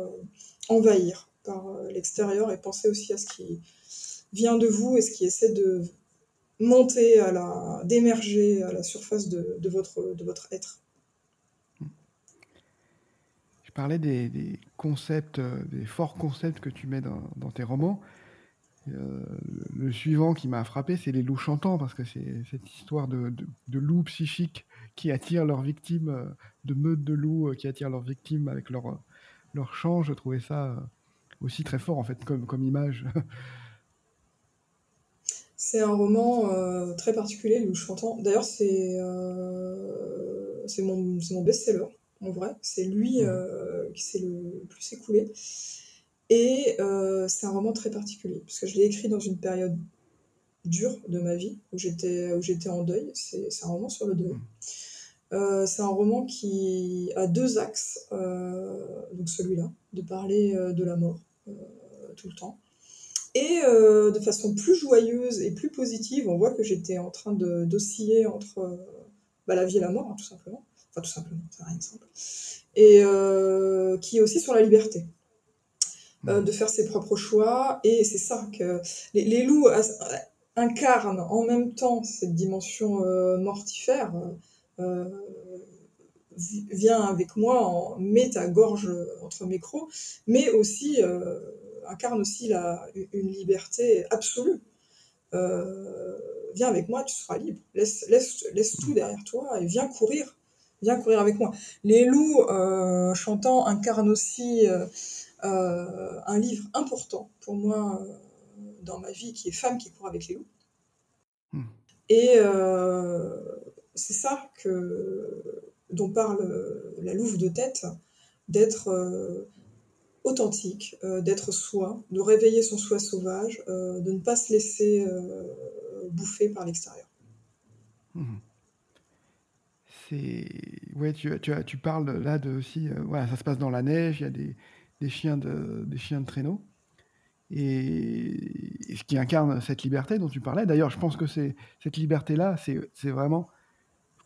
envahir par l'extérieur et pensez aussi à ce qui vient de vous et ce qui essaie de monter à la, d'émerger à la surface de, votre, être. Je parlais des, concepts, des forts concepts que tu mets dans tes romans. Euh, le suivant qui m'a frappé, c'est les loups chantants, parce que c'est cette histoire de, de, de, loups psychiques qui attirent leurs victimes, de meutes de loups qui attirent leurs victimes avec leur, leur chant. Je trouvais ça aussi très fort, en fait, comme, comme image. C'est un roman euh, très particulier, Le Chantant. D'ailleurs, c'est euh, mon, mon best-seller, en vrai. C'est lui euh, qui s'est le plus écoulé. Et euh, c'est un roman très particulier, parce que je l'ai écrit dans une période dure de ma vie, où j'étais en deuil. C'est un roman sur le deuil. Euh, c'est un roman qui a deux axes, euh, donc celui-là, de parler de la mort tout le temps, et de façon plus joyeuse et plus positive, on voit que j'étais en train d'osciller entre bah, la vie et la mort, hein, tout simplement. Enfin, tout simplement, c'est rien de simple. Et qui est aussi sur la liberté. Euh, de faire ses propres choix. Et c'est ça que les, les, loups incarnent en même temps cette dimension euh, mortifère. Euh, viens avec moi, en, mets ta gorge entre mes crocs, mais aussi incarne aussi la, une liberté absolue. Euh, viens avec moi, tu seras libre. Laisse, laisse, laisse tout derrière toi et viens courir. Viens courir avec moi. Les loups euh, chantant incarnent aussi euh, euh, un livre important pour moi euh, dans ma vie qui est Femme qui court avec les loups. Hmm. Et euh, c'est ça que, dont parle la louve de tête, d'être authentique, euh, d'être soi, de réveiller son soi sauvage, euh, de ne pas se laisser euh, bouffer par l'extérieur. Mmh. C'est ouais, tu, tu, tu, parles là de aussi, voilà, ça se passe dans la neige, il y a des, des chiens de des chiens de traîneau. Et, et ce qui incarne cette liberté dont tu parlais. D'ailleurs, je pense que c'est cette liberté-là, c'est vraiment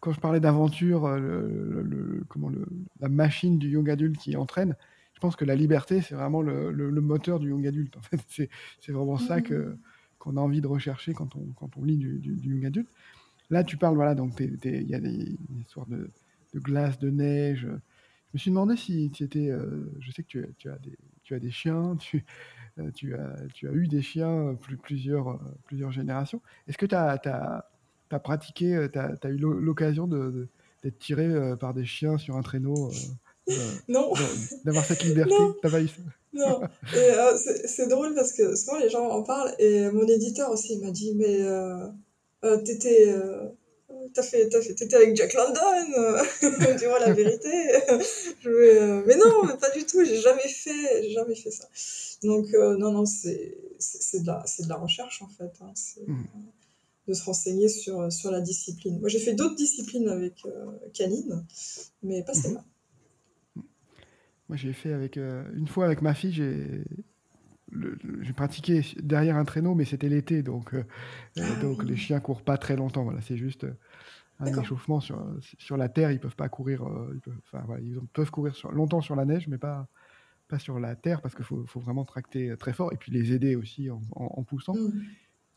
quand je parlais d'aventure, le, le, comment le, la machine du yoga adulte qui entraîne, je pense que la liberté, c'est vraiment le, le, le, moteur du young adulte. En fait, c'est vraiment ça que Mm-hmm. qu'on a envie de rechercher quand on, quand on lit du, du, du, young adulte. Là, tu parles, voilà, donc il y a des, des histoires de, de, glace, de neige. Je me suis demandé si tu étais. Euh, je sais que tu, tu, as des, tu as des chiens, tu, euh, tu, as, tu as eu des chiens plus, plusieurs, euh, plusieurs générations. Est-ce que tu as, pratiqué, tu as, eu l'occasion d'être de, tiré par des chiens sur un traîneau non. D'avoir cette liberté, t'as pas eu ça? Non. Euh, c'est drôle parce que souvent les gens en parlent et mon éditeur aussi m'a dit mais euh, euh, t'étais euh, t'as fait t'as fait t'étais avec Jack London tu vois la vérité je vais, euh, mais non mais pas du tout j'ai jamais fait j'ai jamais fait ça donc euh, non non c'est c'est de la c'est de la recherche en fait hein. mmh. de se renseigner sur sur la discipline moi j'ai fait d'autres disciplines avec canine mais pas celle-là mmh. Moi, j'ai fait avec euh, une fois avec ma fille, j'ai j'ai pratiqué derrière un traîneau, mais c'était l'été, donc euh, ah, donc oui. les chiens courent pas très longtemps. Voilà, c'est juste un échauffement sur sur la terre. Ils peuvent pas courir. Euh, ils peuvent, voilà, ils peuvent courir sur, longtemps sur la neige, mais pas pas sur la terre parce qu'il faut, faut, vraiment tracter très fort et puis les aider aussi en, en, en poussant. Mmh.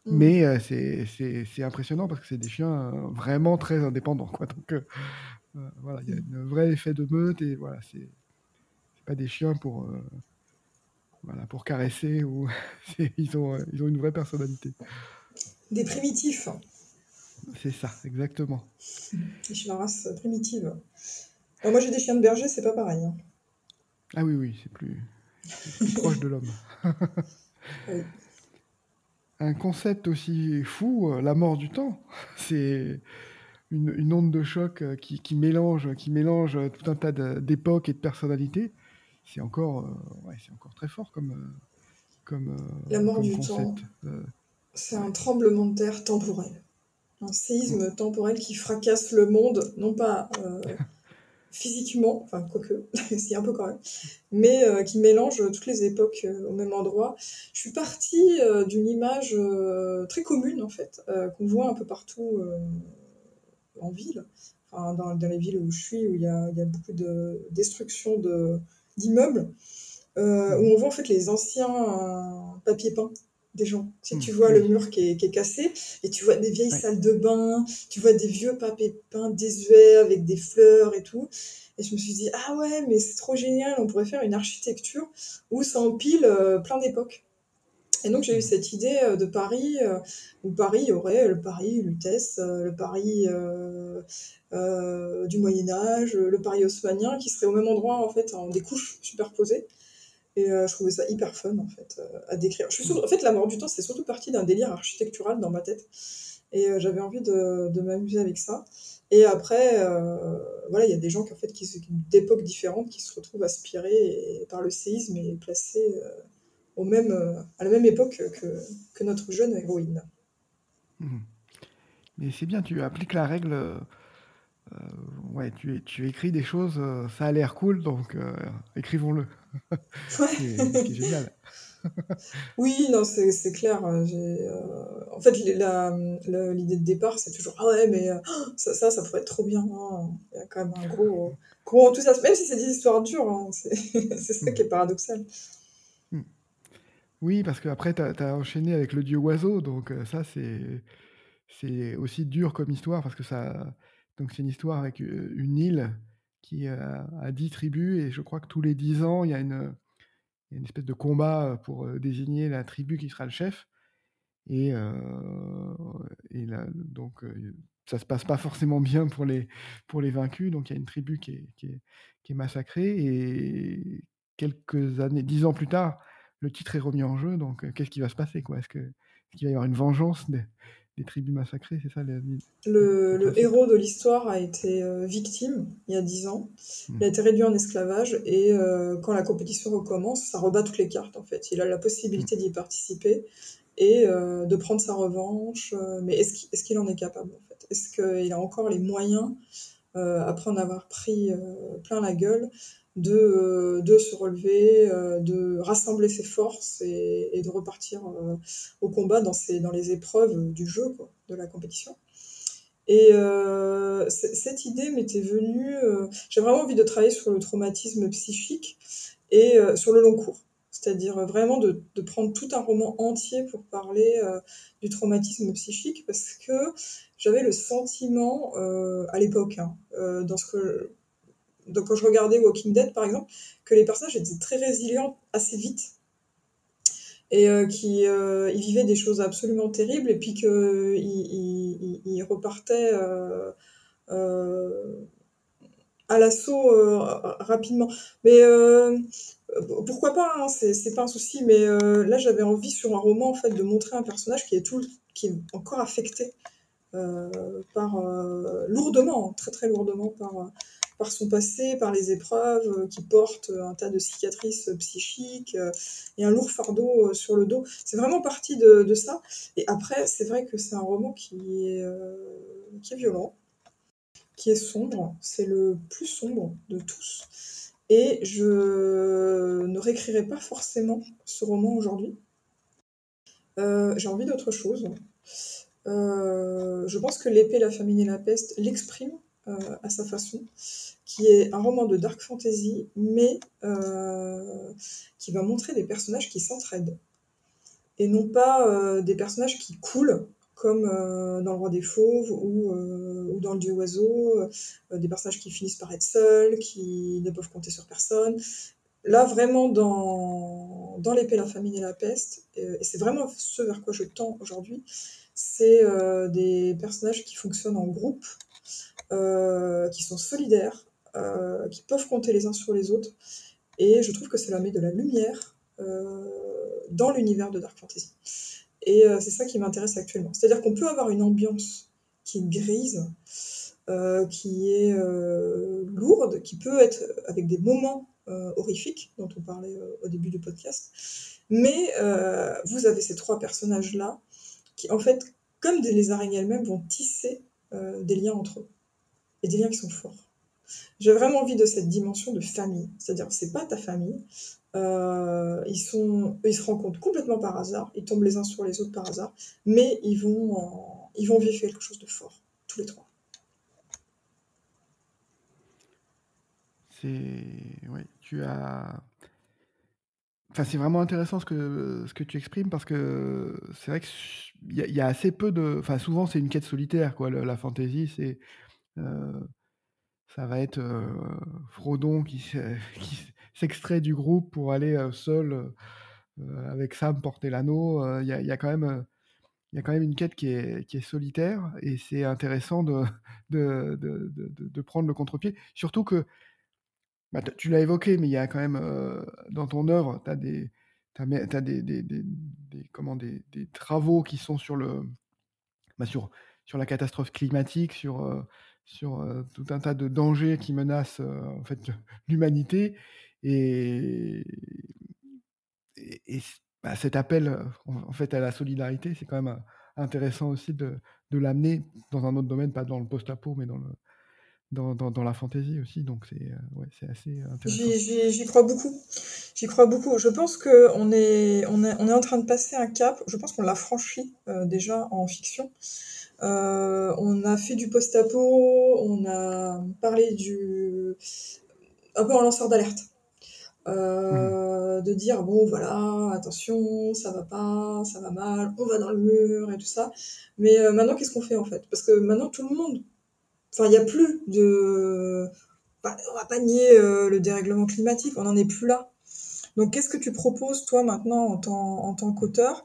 Mmh. Mais euh, c'est impressionnant parce que c'est des chiens vraiment très indépendants. Quoi. Donc voilà, il y a un vrai effet de meute et voilà, c'est pas des chiens pour, euh, voilà, pour caresser. Ou ils, ont, ils ont une vraie personnalité. Des primitifs. C'est ça, exactement. Des chiens de race primitive. Alors moi j'ai des chiens de berger, c'est pas pareil. Hein. Ah oui, oui, c'est plus, proche de l'homme. Un concept aussi fou, la mort du temps. C'est une, onde de choc qui, mélange, qui mélange tout un tas d'époques et de personnalités. C'est encore, c'est encore très fort comme, comme, la mort du temps. C'est un tremblement de terre temporel un séisme temporel qui fracasse le monde, non pas euh, physiquement, enfin quoique, c'est un peu quand même, mais euh, qui mélange toutes les époques euh, au même endroit. Je suis partie d'une image très commune en fait, qu'on voit un peu partout en ville, enfin, dans, les villes où je suis, où il y a, y a beaucoup de destruction d'immeubles, où on voit en fait les anciens papiers peints des gens. Si hmm. tu vois le mur qui est, cassé et tu vois des vieilles salles de bain, tu vois des vieux papiers peints désuets avec des fleurs et tout. Et je me suis dit, ah ouais, mais c'est trop génial, on pourrait faire une architecture où ça empile euh, plein d'époques. Et donc j'ai eu cette idée euh, de Paris, euh, où Paris aurait le Paris Lutèce, le Paris du Moyen Âge, le Paris haussmanien, qui serait au même endroit en fait en des couches superposées. Et euh, je trouvais ça hyper fun, en fait, euh, à décrire. Je suis en fait, la mort du temps, c'est surtout partie d'un délire architectural dans ma tête. Et euh, j'avais envie de, de m'amuser avec ça. Et après, voilà, il y a des gens qui, en fait, qui, d'époques différentes qui se retrouvent aspirés par le séisme et placés au même, à la même époque que, que notre jeune héroïne. Mmh. Mais c'est bien, tu appliques la règle. ouais, tu, tu écris des choses, ça a l'air cool, donc écrivons-le. c'est génial. oui, non, c'est clair. Euh, euh, en fait, l'idée de départ, c'est toujours Ah ouais, mais euh, ça, ça, ça, pourrait être trop bien. Hein. Il y a quand même un gros, gros enthousiasme, même si c'est des histoires dures. Hein. C'est ça qui est paradoxal. Oui, parce qu'après, tu as, enchaîné avec le dieu oiseau, donc ça, c'est aussi dur comme histoire, parce que ça. Donc, c'est une histoire avec une île qui a, dix 10 tribus, et je crois que tous les 10 ans, il y a une, espèce de combat pour désigner la tribu qui sera le chef. Et, donc, ça se passe pas forcément bien pour les, pour les vaincus. Donc, il y a une tribu qui est, qui est, qui est massacrée. Et quelques années, dix ans plus tard, le titre est remis en jeu. Donc, qu'est-ce qui va se passer Est-ce qu'il est va y avoir une vengeance des, des tribus massacrées, c'est ça Le, le héros de l'histoire a été euh, victime il y a dix ans. Il a été réduit en esclavage et euh, quand la compétition recommence, ça rebat toutes les cartes en fait. Il a la possibilité hmm. d'y participer et euh, de prendre sa revanche. mais est-ce qu'il en est capable en fait? Est-ce qu'il a encore les moyens, après en avoir pris plein la gueule, de, euh, de se relever, euh, de rassembler ses forces et, de repartir euh, au combat dans, dans les épreuves du jeu, de la compétition. Et cette idée m'était venue, j'ai vraiment envie de travailler sur le traumatisme psychique et sur le long cours. C'est-à-dire vraiment de, de, prendre tout un roman entier pour parler du traumatisme psychique parce que j'avais le sentiment à l'époque, hein, dans ce que donc quand je regardais Walking Dead par exemple, que les personnages étaient très résilients assez vite et euh, qui euh, ils vivaient des choses absolument terribles et puis qu'ils ils, repartaient euh, à l'assaut rapidement. Mais pourquoi pas, hein, c'est pas un souci, mais là j'avais envie sur un roman en fait de montrer un personnage qui est, tout, qui est encore affecté par lourdement, très très lourdement par par son passé, par les épreuves, euh, qui porte un tas de cicatrices psychiques euh, et un lourd fardeau euh, sur le dos. C'est vraiment parti de, ça. Et après, c'est vrai que c'est un roman qui est, violent, qui est sombre. C'est le plus sombre de tous. Et je ne réécrirai pas forcément ce roman aujourd'hui. J'ai envie d'autre chose. je pense que L'épée, la famine et la peste l'exprime euh, à sa façon, qui est un roman de dark fantasy, mais euh, qui va montrer des personnages qui s'entraident. Et non pas euh, des personnages qui coulent, comme dans Le Roi des Fauves ou, dans Le Dieu Oiseau, des personnages qui finissent par être seuls, qui ne peuvent compter sur personne. Là, vraiment, dans, dans L'épée, la famine et la peste, et c'est vraiment ce vers quoi je tends aujourd'hui, c'est des personnages qui fonctionnent en groupe, euh, qui sont solidaires, euh, qui peuvent compter les uns sur les autres, Et je trouve que cela met de la lumière dans l'univers de Dark Fantasy. Et c'est ça qui m'intéresse actuellement. C'est-à-dire qu'on peut avoir une ambiance qui est grise, qui est lourde, qui peut être avec des moments horrifiques dont on parlait au début du podcast. Mais vous avez ces trois personnages-là qui, en fait, comme les araignées elles-mêmes, vont tisser des liens entre eux. Et des liens qui sont forts. J'ai vraiment envie de cette dimension de famille. C'est-à-dire, c'est pas ta famille. Euh, ils, sont, ils se rencontrent complètement par hasard. Ils tombent les uns sur les autres par hasard. Mais ils vont, ils vont vivre quelque chose de fort, tous les trois. C'est. Oui, tu as. Enfin, c'est vraiment intéressant ce que, ce que tu exprimes parce que c'est vrai qu'il y, y, a assez peu de. Enfin, souvent, c'est une quête solitaire, quoi. la fantaisie, c'est. Euh, ça va être Frodon qui, s'extrait du groupe pour aller seul avec Sam porter l'anneau. Il y, a, quand même. Il quand même une quête qui est, qui est solitaire et c'est intéressant de, de, de, de, prendre le contre-pied. Surtout que, bah, tu l'as évoqué, mais il y a quand même, dans ton œuvre, tu as, des, as des, des, des, comment, des, travaux qui sont sur, le, bah, sur, sur la catastrophe climatique, sur, sur tout un tas de dangers qui menacent en fait l'humanité et, et, bah, cet appel en fait à la solidarité, c'est quand même intéressant aussi de, de l'amener dans un autre domaine, pas dans le post-apo, mais dans le dans, dans, la fantaisie aussi, donc c'est ouais, assez intéressant. J'y crois beaucoup. J'y crois beaucoup. Je pense qu'on est, on est, on est en train de passer un cap. Je pense qu'on l'a franchi déjà en fiction. Euh, on a fait du post-apo, on a parlé du. un peu en lanceur d'alerte. Euh, de dire bon voilà attention ça va pas ça va mal on va dans le mur et tout ça mais euh, maintenant qu'est-ce qu'on fait en fait? Parce que maintenant tout le monde enfin il n'y a plus de bah, on va pas nier le dérèglement climatique on n'en est plus là donc qu'est-ce que tu proposes toi maintenant en tant, en tant qu'auteur?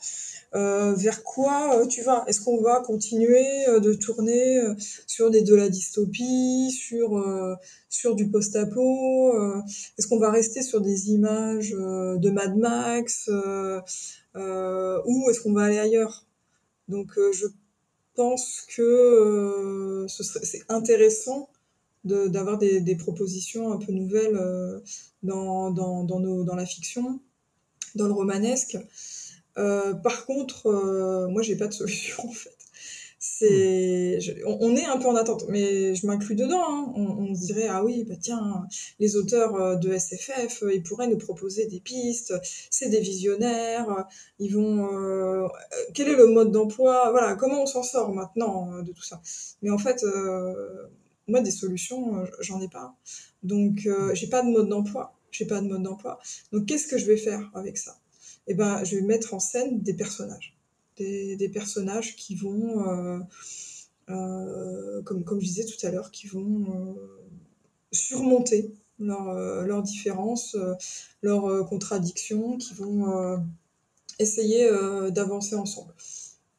Euh, vers quoi euh, tu vas? Est-ce qu'on va continuer euh, de tourner sur des de la dystopie, sur sur du post-apo Est-ce qu'on va rester sur des images de Mad Max ou est-ce qu'on va aller ailleurs? Donc je pense que ce serait c'est intéressant d'avoir des, des, propositions un peu nouvelles dans, dans, dans, nos, dans la fiction, dans le romanesque. Euh, par contre, euh, moi, j'ai pas de solution en fait. C'est, on, est un peu en attente, mais je m'inclus dedans. Hein. On, se dirait ah oui, bah tiens, les auteurs euh, de SFF, ils pourraient nous proposer des pistes. C'est des visionnaires. Ils vont. quel est le mode d'emploi? Voilà, comment on s'en sort maintenant de tout ça? Mais en fait, moi, des solutions, j'en ai pas. Donc, j'ai pas de mode d'emploi. J'ai pas de mode d'emploi. Donc, qu'est-ce que je vais faire avec ça? Eh ben, je vais mettre en scène des personnages. Des, personnages qui vont, euh, euh, comme, je disais tout à l'heure, qui vont euh, surmonter leurs différences, leurs contradictions, qui vont essayer d'avancer ensemble.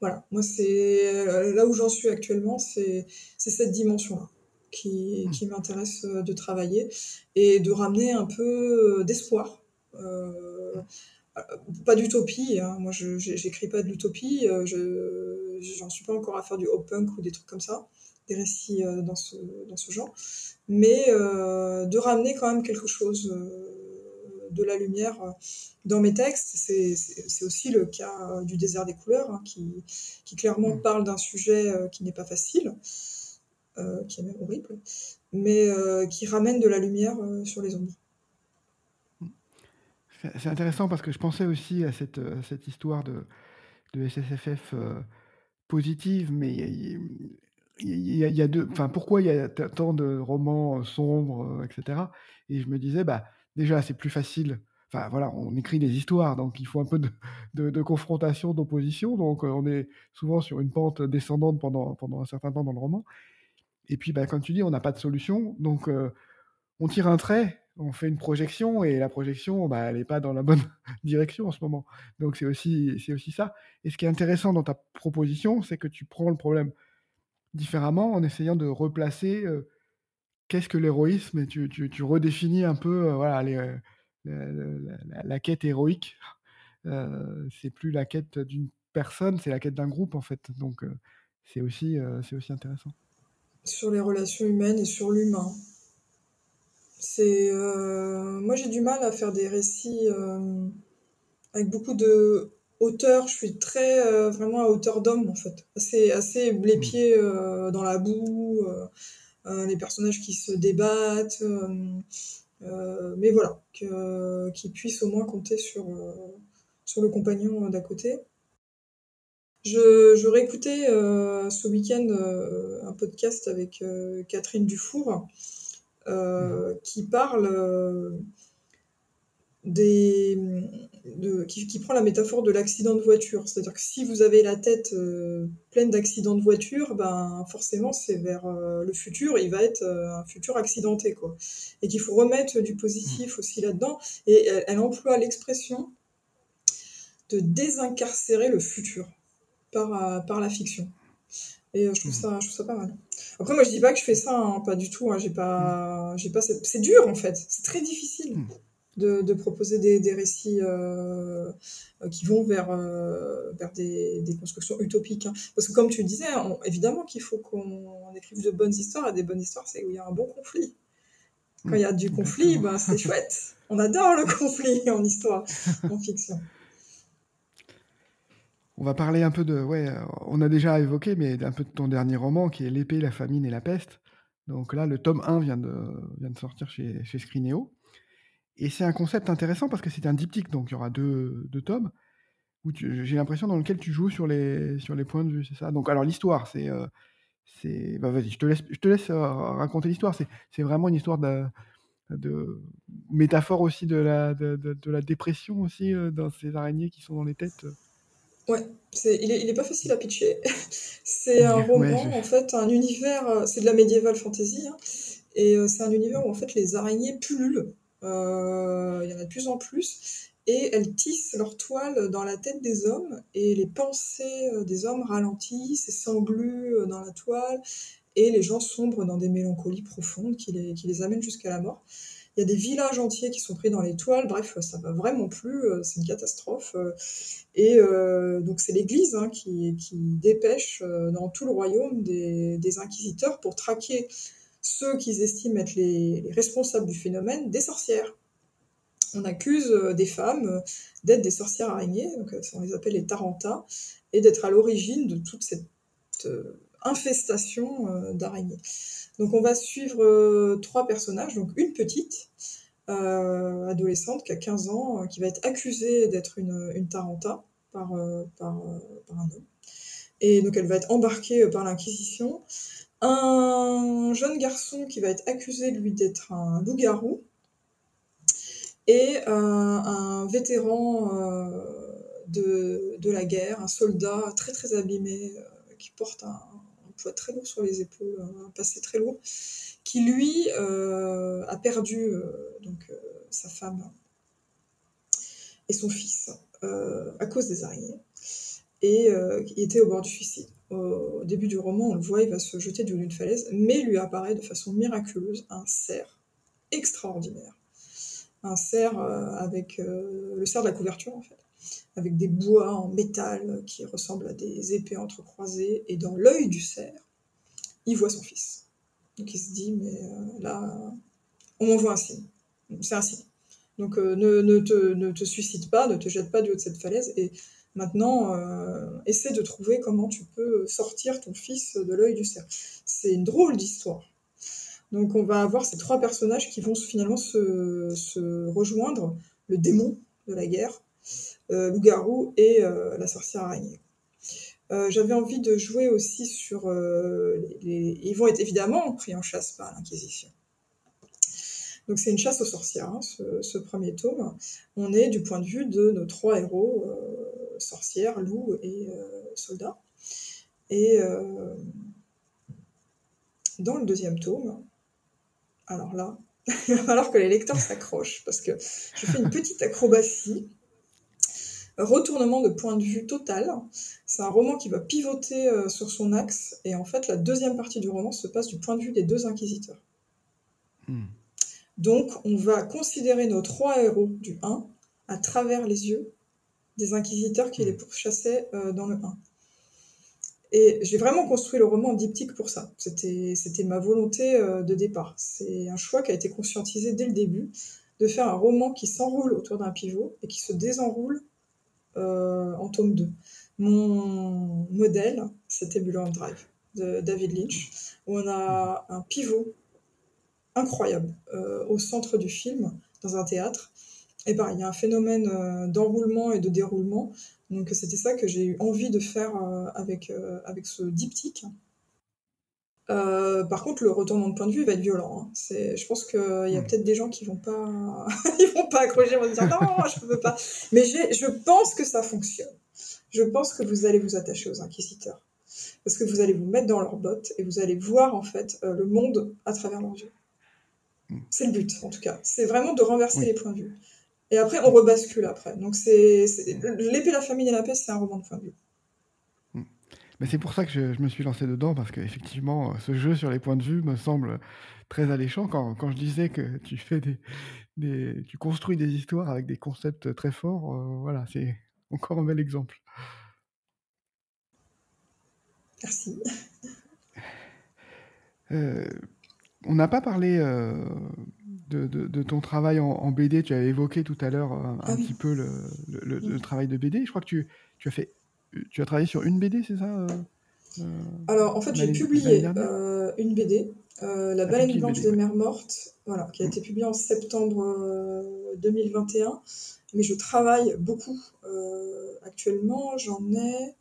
Voilà, moi c'est là où j'en suis actuellement, c'est cette dimension-là qui, qui m'intéresse de travailler et de ramener un peu d'espoir pas d'utopie, hein. moi je j'écris pas de l'utopie, euh, je j'en suis pas encore à faire du hop punk ou des trucs comme ça, des récits euh, dans, ce, dans ce genre, mais euh, de ramener quand même quelque chose de la lumière dans mes textes. C'est aussi le cas du désert des couleurs, hein, qui, qui, clairement mmh. parle d'un sujet qui n'est pas facile, qui est même horrible, mais qui ramène de la lumière sur les ombres. C'est intéressant parce que je pensais aussi à cette, euh, histoire de, de SSFF euh, positive, mais il y, a, deux. Enfin, pourquoi il y a tant de romans euh, sombres, etc. Et je me disais, bah, déjà, c'est plus facile. Enfin, voilà, on écrit des histoires, donc il faut un peu de, confrontation, d'opposition. Donc, on est souvent sur une pente descendante pendant un certain temps dans le roman. Et puis, bah, comme tu dis, on n'a pas de solution. Donc, on tire un trait on fait une projection et la projection, bah, elle n'est pas dans la bonne direction en ce moment. Donc c'est aussi, aussi ça. Et ce qui est intéressant dans ta proposition, c'est que tu prends le problème différemment en essayant de replacer euh, qu'est-ce que l'héroïsme et tu, redéfinis un peu euh, voilà, les, la, quête héroïque. c'est plus la quête d'une personne, c'est la quête d'un groupe en fait. Donc c'est aussi, c'est aussi intéressant. Sur les relations humaines et sur l'humain. C'est moi j'ai du mal à faire des récits avec beaucoup de hauteur. Je suis très vraiment à hauteur d'homme en fait, assez assez les mmh. pieds dans la boue, les personnages qui se débattent. mais voilà, qu'ils puissent au moins compter sur, sur le compagnon d'à côté. Je, je réécoutais euh, ce week-end euh, un podcast avec euh, Catherine Dufour mhm. qui parle des, de, qui, qui, prend la métaphore de l'accident de voiture. C'est-à-dire que si vous avez la tête pleine d'accidents de voiture, ben forcément c'est vers le futur, il va être un futur accidenté quoi. Et qu'il faut remettre du positif mhm. aussi là-dedans. Et elle, elle emploie l'expression de désincarcérer le futur par, euh, par la fiction. Et euh, je, trouve mmh. ça, je trouve ça pas mal. Après, moi, je dis pas que je fais ça, hein, pas du tout. Hein, j'ai pas, mmh. j'ai pas C'est dur, en fait. C'est très difficile mmh. de, de, proposer des, des récits euh, qui vont vers, vers des, des, constructions utopiques. Hein. Parce que, comme tu disais, évidemment qu'il faut qu'on écrive de bonnes histoires. Et des bonnes histoires, c'est où il y a un bon conflit. Quand il y a du conflit, ben, c'est chouette. On adore le conflit en histoire, en fiction. On va parler un peu de. Ouais, on a déjà évoqué, mais un peu de ton dernier roman qui est L'épée, la famine et la peste. Donc là, le tome 1 vient de, vient de sortir chez, chez Scrineo. Et c'est un concept intéressant parce que c'est un diptyque, donc il y aura deux, deux tomes. J'ai l'impression dans lequel tu joues sur les, sur les points de vue, c'est ça? Donc, alors l'histoire, c'est. Euh, bah, vas-y, je te laisse, laisse euh, raconter l'histoire. C'est, vraiment une histoire de, de métaphore aussi de la, de, la dépression aussi euh, dans ces araignées qui sont dans les têtes. Ouais, c'est, il, est, il est pas facile à pitcher. c'est un roman, en fait, un univers, euh, c'est de la médiévale fantasy, hein, et euh, c'est un univers où en fait les araignées pullulent. Euh, il y en a de plus en plus, et elles tissent leur toile dans la tête des hommes, et les pensées des hommes ralentissent et s'engluent dans la toile, et les gens sombrent dans des mélancolies profondes qui les, qui les amènent jusqu'à la mort. Il y a des villages entiers qui sont pris dans les toiles. Bref, ça va vraiment plus. Euh, c'est une catastrophe. Euh. Et euh, donc, c'est l'Église hein, qui, dépêche dans tout le royaume des, inquisiteurs pour traquer ceux qu'ils estiment être les, responsables du phénomène, des sorcières. On accuse des femmes d'être des sorcières araignées, donc on les appelle les tarantas, et d'être à l'origine de toute cette infestation d'araignées. Donc on va suivre euh, trois personnages, donc une petite euh, adolescente qui a 15 ans, euh, qui va être accusée d'être une, une taranta par, par, un homme. Et donc elle va être embarquée par l'Inquisition. Un jeune garçon qui va être accusé, lui, d'être un loup-garou. Et un vétéran de, de, la guerre, un soldat très très abîmé, qui porte un, très lourd sur les épaules, un passé très lourd, qui lui euh, a perdu euh, donc, euh, sa femme et son fils à cause des araignées, et il était au bord du suicide. Au début du roman, on le voit, il va se jeter d'une falaise, mais lui apparaît de façon miraculeuse un cerf extraordinaire. Un cerf avec le cerf de la couverture en fait avec des bois en métal qui ressemblent à des épées entrecroisées, et dans l'œil du cerf, il voit son fils. Donc il se dit, mais euh, là, on m'envoie un signe. C'est un signe. Donc euh, ne, te, ne, te, suicide pas, ne te jette pas du haut de cette falaise, et maintenant, euh, essaie de trouver comment tu peux sortir ton fils de l'œil du cerf. C'est une drôle d'histoire. Donc on va avoir ces trois personnages qui vont finalement se, rejoindre, le démon de la guerre, loup-garou et euh, la sorcière araignée. Euh, j'avais envie de jouer aussi sur les, Ils vont être évidemment pris en chasse par l'Inquisition. Donc c'est une chasse aux sorcières, hein, ce, premier tome. On est du point de vue de nos trois héros, sorcières, loups et soldats. Et dans le deuxième tome, alors là, il va falloir que les lecteurs s'accrochent, parce que je fais une petite acrobatie Retournement de point de vue total. C'est un roman qui va pivoter euh, sur son axe, et en fait, la deuxième partie du roman se passe du point de vue des deux inquisiteurs. Hmm. Donc, on va considérer nos trois héros du 1 à travers les yeux des inquisiteurs qui les pourchassaient euh, dans le 1. Et j'ai vraiment construit le roman en diptyque pour ça. C'était, c'était ma volonté euh, de départ. C'est un choix qui a été conscientisé dès le début, de faire un roman qui s'enroule autour d'un pivot et qui se désenroule en tome 2. Mon modèle, c'était Mulholland Drive de David Lynch, où on a un pivot incroyable euh, au centre du film, dans un théâtre. Et il y a un phénomène euh, d'enroulement et de déroulement. Donc c'était ça que j'ai eu envie de faire euh, avec, avec ce diptyque. Par contre, le retournement de point de vue va être violent. Hein. C'est, je pense qu'il y a hmm. peut-être des gens qui vont pas, ils vont pas accrocher, vont se dire non, je peux pas. Mais je pense que ça fonctionne. Je pense que vous allez vous attacher aux inquisiteurs parce que vous allez vous mettre dans leurs bottes et vous allez voir en fait le monde à travers leurs yeux. C'est le but, en tout cas. C'est vraiment de renverser les points de vue. Et après, on rebascule après. Donc, c'est l'épée, la famille et la paix, c'est un roman de point de vue. Mais c'est pour ça que je, me suis lancé dedans, parce qu'effectivement, ce jeu sur les points de vue me semble très alléchant. Quand, quand je disais que tu fais des, tu construis des histoires avec des concepts très forts, euh, voilà, c'est encore un bel exemple. Merci. Euh, on n'a pas parlé euh, de, ton travail en, BD. Tu as évoqué tout à l'heure euh, un, ah petit peu le, travail de BD. Je crois que tu, as fait, tu as travaillé sur une BD, c'est ça euh, Alors en fait, j'ai publié une BD, La baleine blanche des mers mortes, voilà, qui a été publiée en septembre 2021. Mais je travaille beaucoup actuellement. J'en ai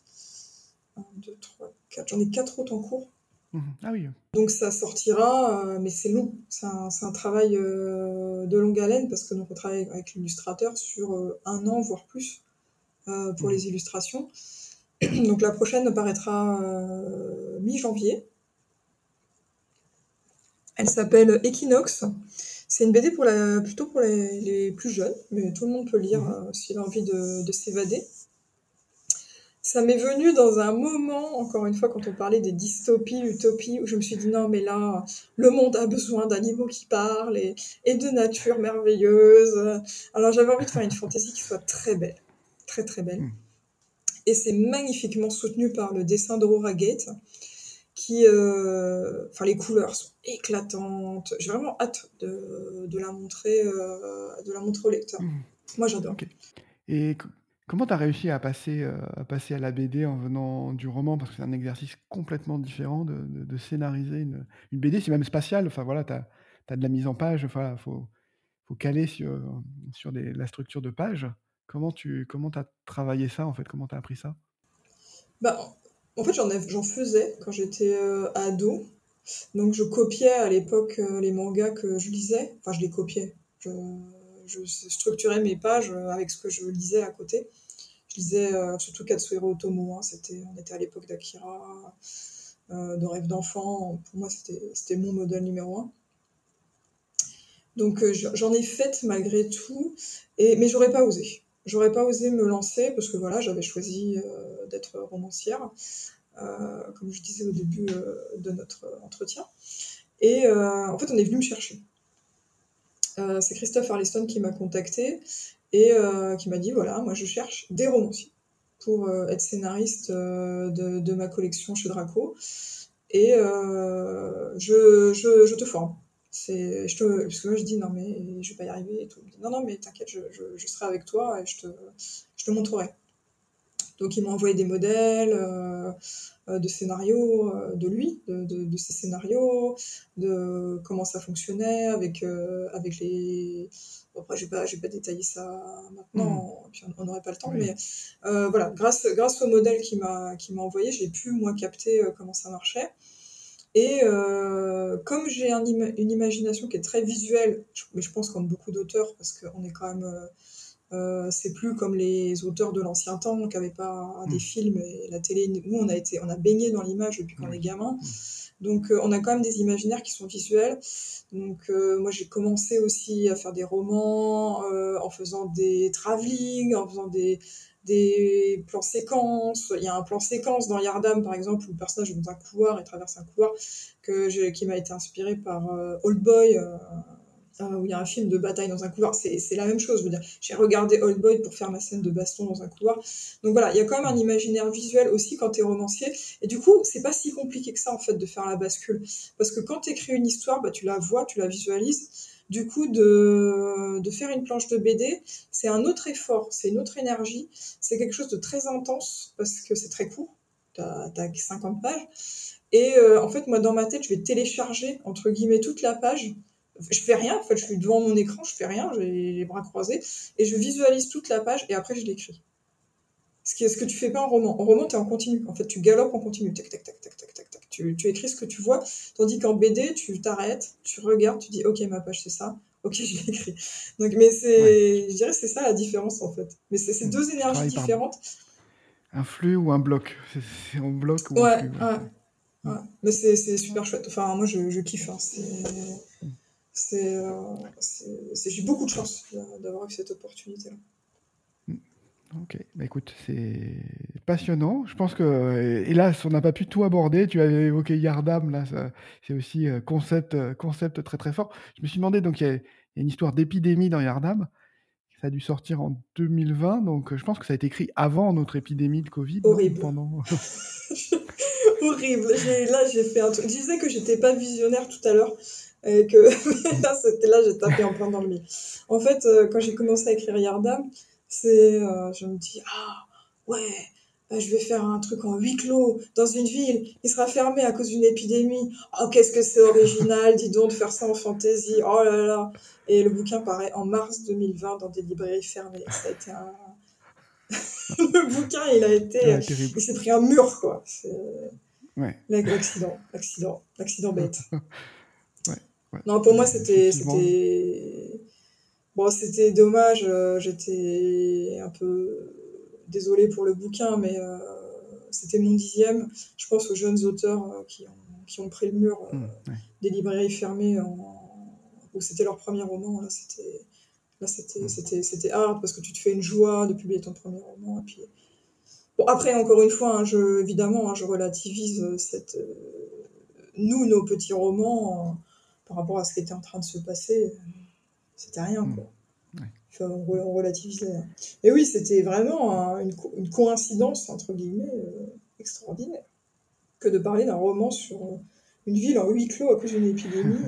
1, 2, 3, 4. J'en ai 4 autres en cours. Mhm. Ah oui. Donc ça sortira, euh, mais c'est long. C'est un, travail euh, de longue haleine parce que on travaille avec l'illustrateur sur euh, un an, voire plus, pour mhm. les illustrations. Donc la prochaine paraîtra mi-janvier. Elle s'appelle Equinox. C'est une BD pour la, plutôt pour les, plus jeunes, mais tout le monde peut lire mhm. s'il a envie de s'évader. Ça m'est venu dans un moment, encore une fois, quand on parlait des dystopies, utopies, où je me suis dit non, mais là, le monde a besoin d'animaux qui parlent et, de nature merveilleuse. Alors j'avais envie de faire une fantaisie qui soit très belle, très très belle. Hmm. Et c'est magnifiquement soutenu par le dessin d'Aurora Gate, qui, euh, enfin, les couleurs sont éclatantes. J'ai vraiment hâte de, la montrer, euh, de la montrer au lecteur. Hmm. Moi, j'adore. Et Comment tu as réussi à passer, euh, à passer à la BD en venant du roman? Parce que c'est un exercice complètement différent de scénariser une une BD, c'est même spatial. Enfin voilà, tu as de la mise en page, enfin, faut faut caler sur, sur la structure de page. Comment tu as travaillé ça, en fait? Comment tu as appris ça? Bah, en fait, j'en faisais quand j'étais, euh, ado. Donc je copiais à l'époque, euh, les mangas que je lisais. Enfin, je les copiais. Je structurais mes pages avec ce que je lisais à côté. Je lisais euh, surtout Katsuhiro Otomo, hein, c'était, on était à l'époque d'Akira, euh, de Rêve d'enfant. Pour moi, c'était mon modèle numéro un. Donc euh, j'en ai fait malgré tout, et, mais j'aurais pas osé. J'aurais pas osé me lancer parce que voilà, j'avais choisi d'être romancière, comme je disais au début de notre entretien. Et en fait, on est venu me chercher. c'est Christophe Arliston qui m'a contacté et euh, qui m'a dit voilà, moi je cherche des romanciers pour euh, être scénariste euh, de, ma collection chez Draco. Et je, je, te forme. C'est, je te, parce que moi je dis non mais je vais pas y arriver et tout. non non mais t'inquiète, je, je, serai avec toi et je te, je te montrerai. Donc il m'a envoyé des modèles de scénarios de lui, de, de, de, ses scénarios, de comment ça fonctionnait avec, avec les, après, je vais pas, détailler ça maintenant, hmm. on n'aurait pas le temps, mais euh, voilà, grâce, grâce au modèle qui m'a envoyé, j'ai pu moi capter euh, comment ça marchait. Et euh, comme j'ai une imagination qui est très visuelle, mais je pense comme beaucoup d'auteurs, parce qu'on est quand même, c'est plus comme les auteurs de l'ancien temps qui n'avaient pas des hmm. films et la télé. Nous, on a été, on a baigné dans l'image depuis qu'on est gamin. Hmm. Donc, on a quand même des imaginaires qui sont visuels. Donc euh, moi j'ai commencé aussi à faire des romans euh, en faisant des travelling, en faisant des, des plans séquences. Il y a un plan séquence dans Yardam par exemple où le personnage est dans un couloir et traverse un couloir que qui m'a été inspiré par euh, Old Boy euh, où il y a un film de bataille dans un couloir, c'est la même chose. Je veux dire, j'ai regardé Old Boy pour faire ma scène de baston dans un couloir. Donc voilà, il y a quand même un imaginaire visuel aussi quand tu es romancier. Et du coup, c'est pas si compliqué que ça en fait de faire la bascule, parce que quand tu écris une histoire, bah, tu la vois, tu la visualises. Du coup, de, faire une planche de BD, c'est un autre effort, c'est une autre énergie, c'est quelque chose de très intense parce que c'est très court. Tu as, 50 pages. Et euh, en fait, moi, dans ma tête, je vais télécharger, entre guillemets, toute la page je fais rien, en fait, je suis devant mon écran, je fais rien, j'ai les bras croisés, et je visualise toute la page, et après, je l'écris. Ce, que tu fais pas en roman. En roman, tu es en continu. En fait, tu galopes en continu. Tac, tac, tac, tac, tac, tac. Tu, tu écris ce que tu vois. Tandis qu'en BD, tu t'arrêtes, tu regardes, tu dis, OK, ma page, c'est ça. OK, je l'écris. Donc, mais c'est, je dirais, c'est ça la différence, en fait. Mais c'est deux énergies différentes. Un flux ou un bloc? C'est en bloc ou ouais, un flux ouais. ouais. Mais c'est super chouette. Enfin, moi, je, je kiffe. Hein. C'est euh, c'est, j'ai beaucoup de chance d'avoir eu cette opportunité-là. Ok, bah écoute, c'est passionnant. Je pense que, hélas, on n'a pas pu tout aborder. Tu avais évoqué Yardam, là, c'est aussi euh, concept, euh, concept très très fort. Je me suis demandé, donc il y, a une histoire d'épidémie dans Yardam. Ça a dû sortir en 2020, donc je pense que ça a été écrit avant notre épidémie de Covid. Horrible. pendant... Horrible. Là, j'ai fait un truc. Je disais que j'étais pas visionnaire tout à l'heure et que là, c'était là, j'ai tapé en plein dans le mille. En fait, euh, quand j'ai commencé à écrire Yardam, c'est, euh, je me dis, ah, ouais, bah, je vais faire un truc en huis clos dans une ville, il sera fermé à cause d'une épidémie. Oh, qu'est-ce que c'est original, dis donc, de faire ça en fantasy. Oh là là. Et le bouquin paraît en mars 2020 dans des librairies fermées. Ça a été un. le bouquin, il a été. il s'est pris un mur, quoi. Ouais. L'accident, l'accident, l'accident bête. Non, pour moi, c'était. Bon, c'était dommage. Euh, j'étais un peu désolée pour le bouquin, mais euh, c'était mon dixième. Je pense aux jeunes auteurs euh, qui, ont, qui, ont, pris le mur mmh, des librairies fermées où c'était leur premier roman. Là, c'était. Là, c'était, mmh. c'était, c'était hard parce que tu te fais une joie de publier ton premier roman. Et puis... Bon, après, encore une fois, hein, je, évidemment, hein, je relativise cette, nous, nos petits romans par rapport à ce qui était en train de se passer, c'était rien. Quoi. Enfin, on, relativisait. Et oui, c'était vraiment une, coïncidence, entre guillemets, euh, extraordinaire, que de parler d'un roman sur une ville en huis clos à cause d'une épidémie.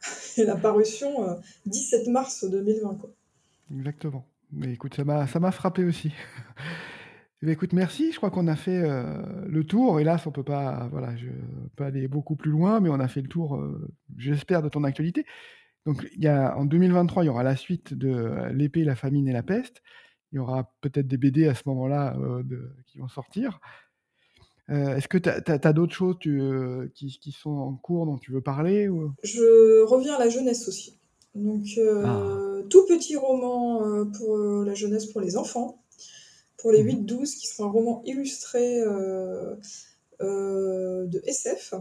Euh, et la parution 17 euh, mars 2020. Quoi. Exactement. Mais écoute, ça m'a frappé aussi. Écoute, merci. Je crois qu'on a fait euh, le tour. Hélas, on peut pas, voilà, je peux aller beaucoup plus loin, mais on a fait le tour, euh, j'espère, de ton actualité. Donc, il y a, en 2023, il y aura la suite de euh, L'épée, la famine et la peste. Il y aura peut-être des BD à ce moment-là qui vont sortir. Est-ce que tu as, d'autres choses qui, qui, sont en cours dont tu veux parler ou... Je reviens à la jeunesse aussi. Donc, ah. tout petit roman pour la jeunesse, pour les enfants pour les 8-12, mhm. qui sera un roman illustré euh, euh, de SF,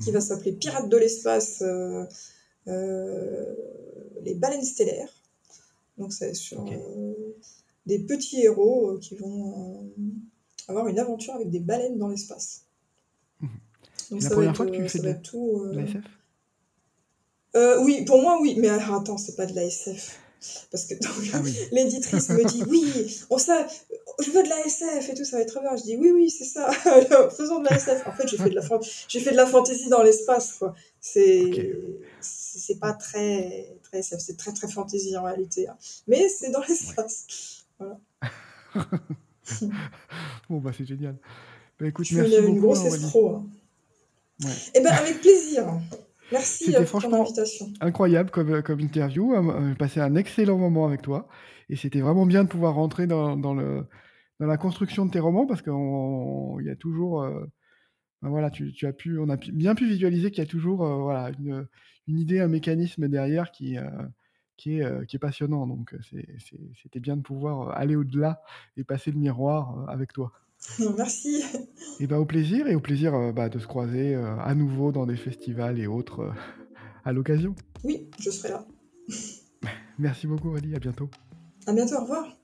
qui mhm. va s'appeler Pirates de l'espace, euh, les baleines stellaires. Donc c'est sur des petits héros qui vont avoir une aventure avec des baleines dans l'espace. Mhm. Donc ça, va être, que ça va tout. oui, pour moi, oui, mais attends, c'est pas de la SF. Parce que ah l'éditrice me dit oui, on sait, je veux de la SF et tout, ça va être très bien. Je dis oui, oui, c'est ça, faisons de la SF. En fait, j'ai fait de la, j'ai fait de la fantasy dans l'espace, quoi. C'est, c'est pas très, très SF, c'est très, très fantasy en réalité. Hein. Mais c'est dans l'espace. Voilà. bon, bah, c'est génial. Bah, écoute, je merci une, beaucoup, une grosse estro. Hein. Ouais. Eh ben, avec plaisir. Merci C'était euh, franchement incroyable comme, comme interview. Euh, j'ai passé un excellent moment avec toi. Et c'était vraiment bien de pouvoir rentrer dans, dans, le, dans la construction de tes romans parce qu'il y a toujours. Euh, voilà, tu, tu, as pu, on a bien pu visualiser qu'il y a toujours voilà, une, une, idée, un mécanisme derrière qui, qui, est, qui est passionnant. Donc c'était bien de pouvoir aller au-delà et passer le miroir avec toi. Merci. Et bah, au plaisir, et au plaisir euh, bah, de se croiser euh, à nouveau dans des festivals et autres euh, à l'occasion. Oui, je serai là. Merci beaucoup, Ali. À bientôt. À bientôt. Au revoir.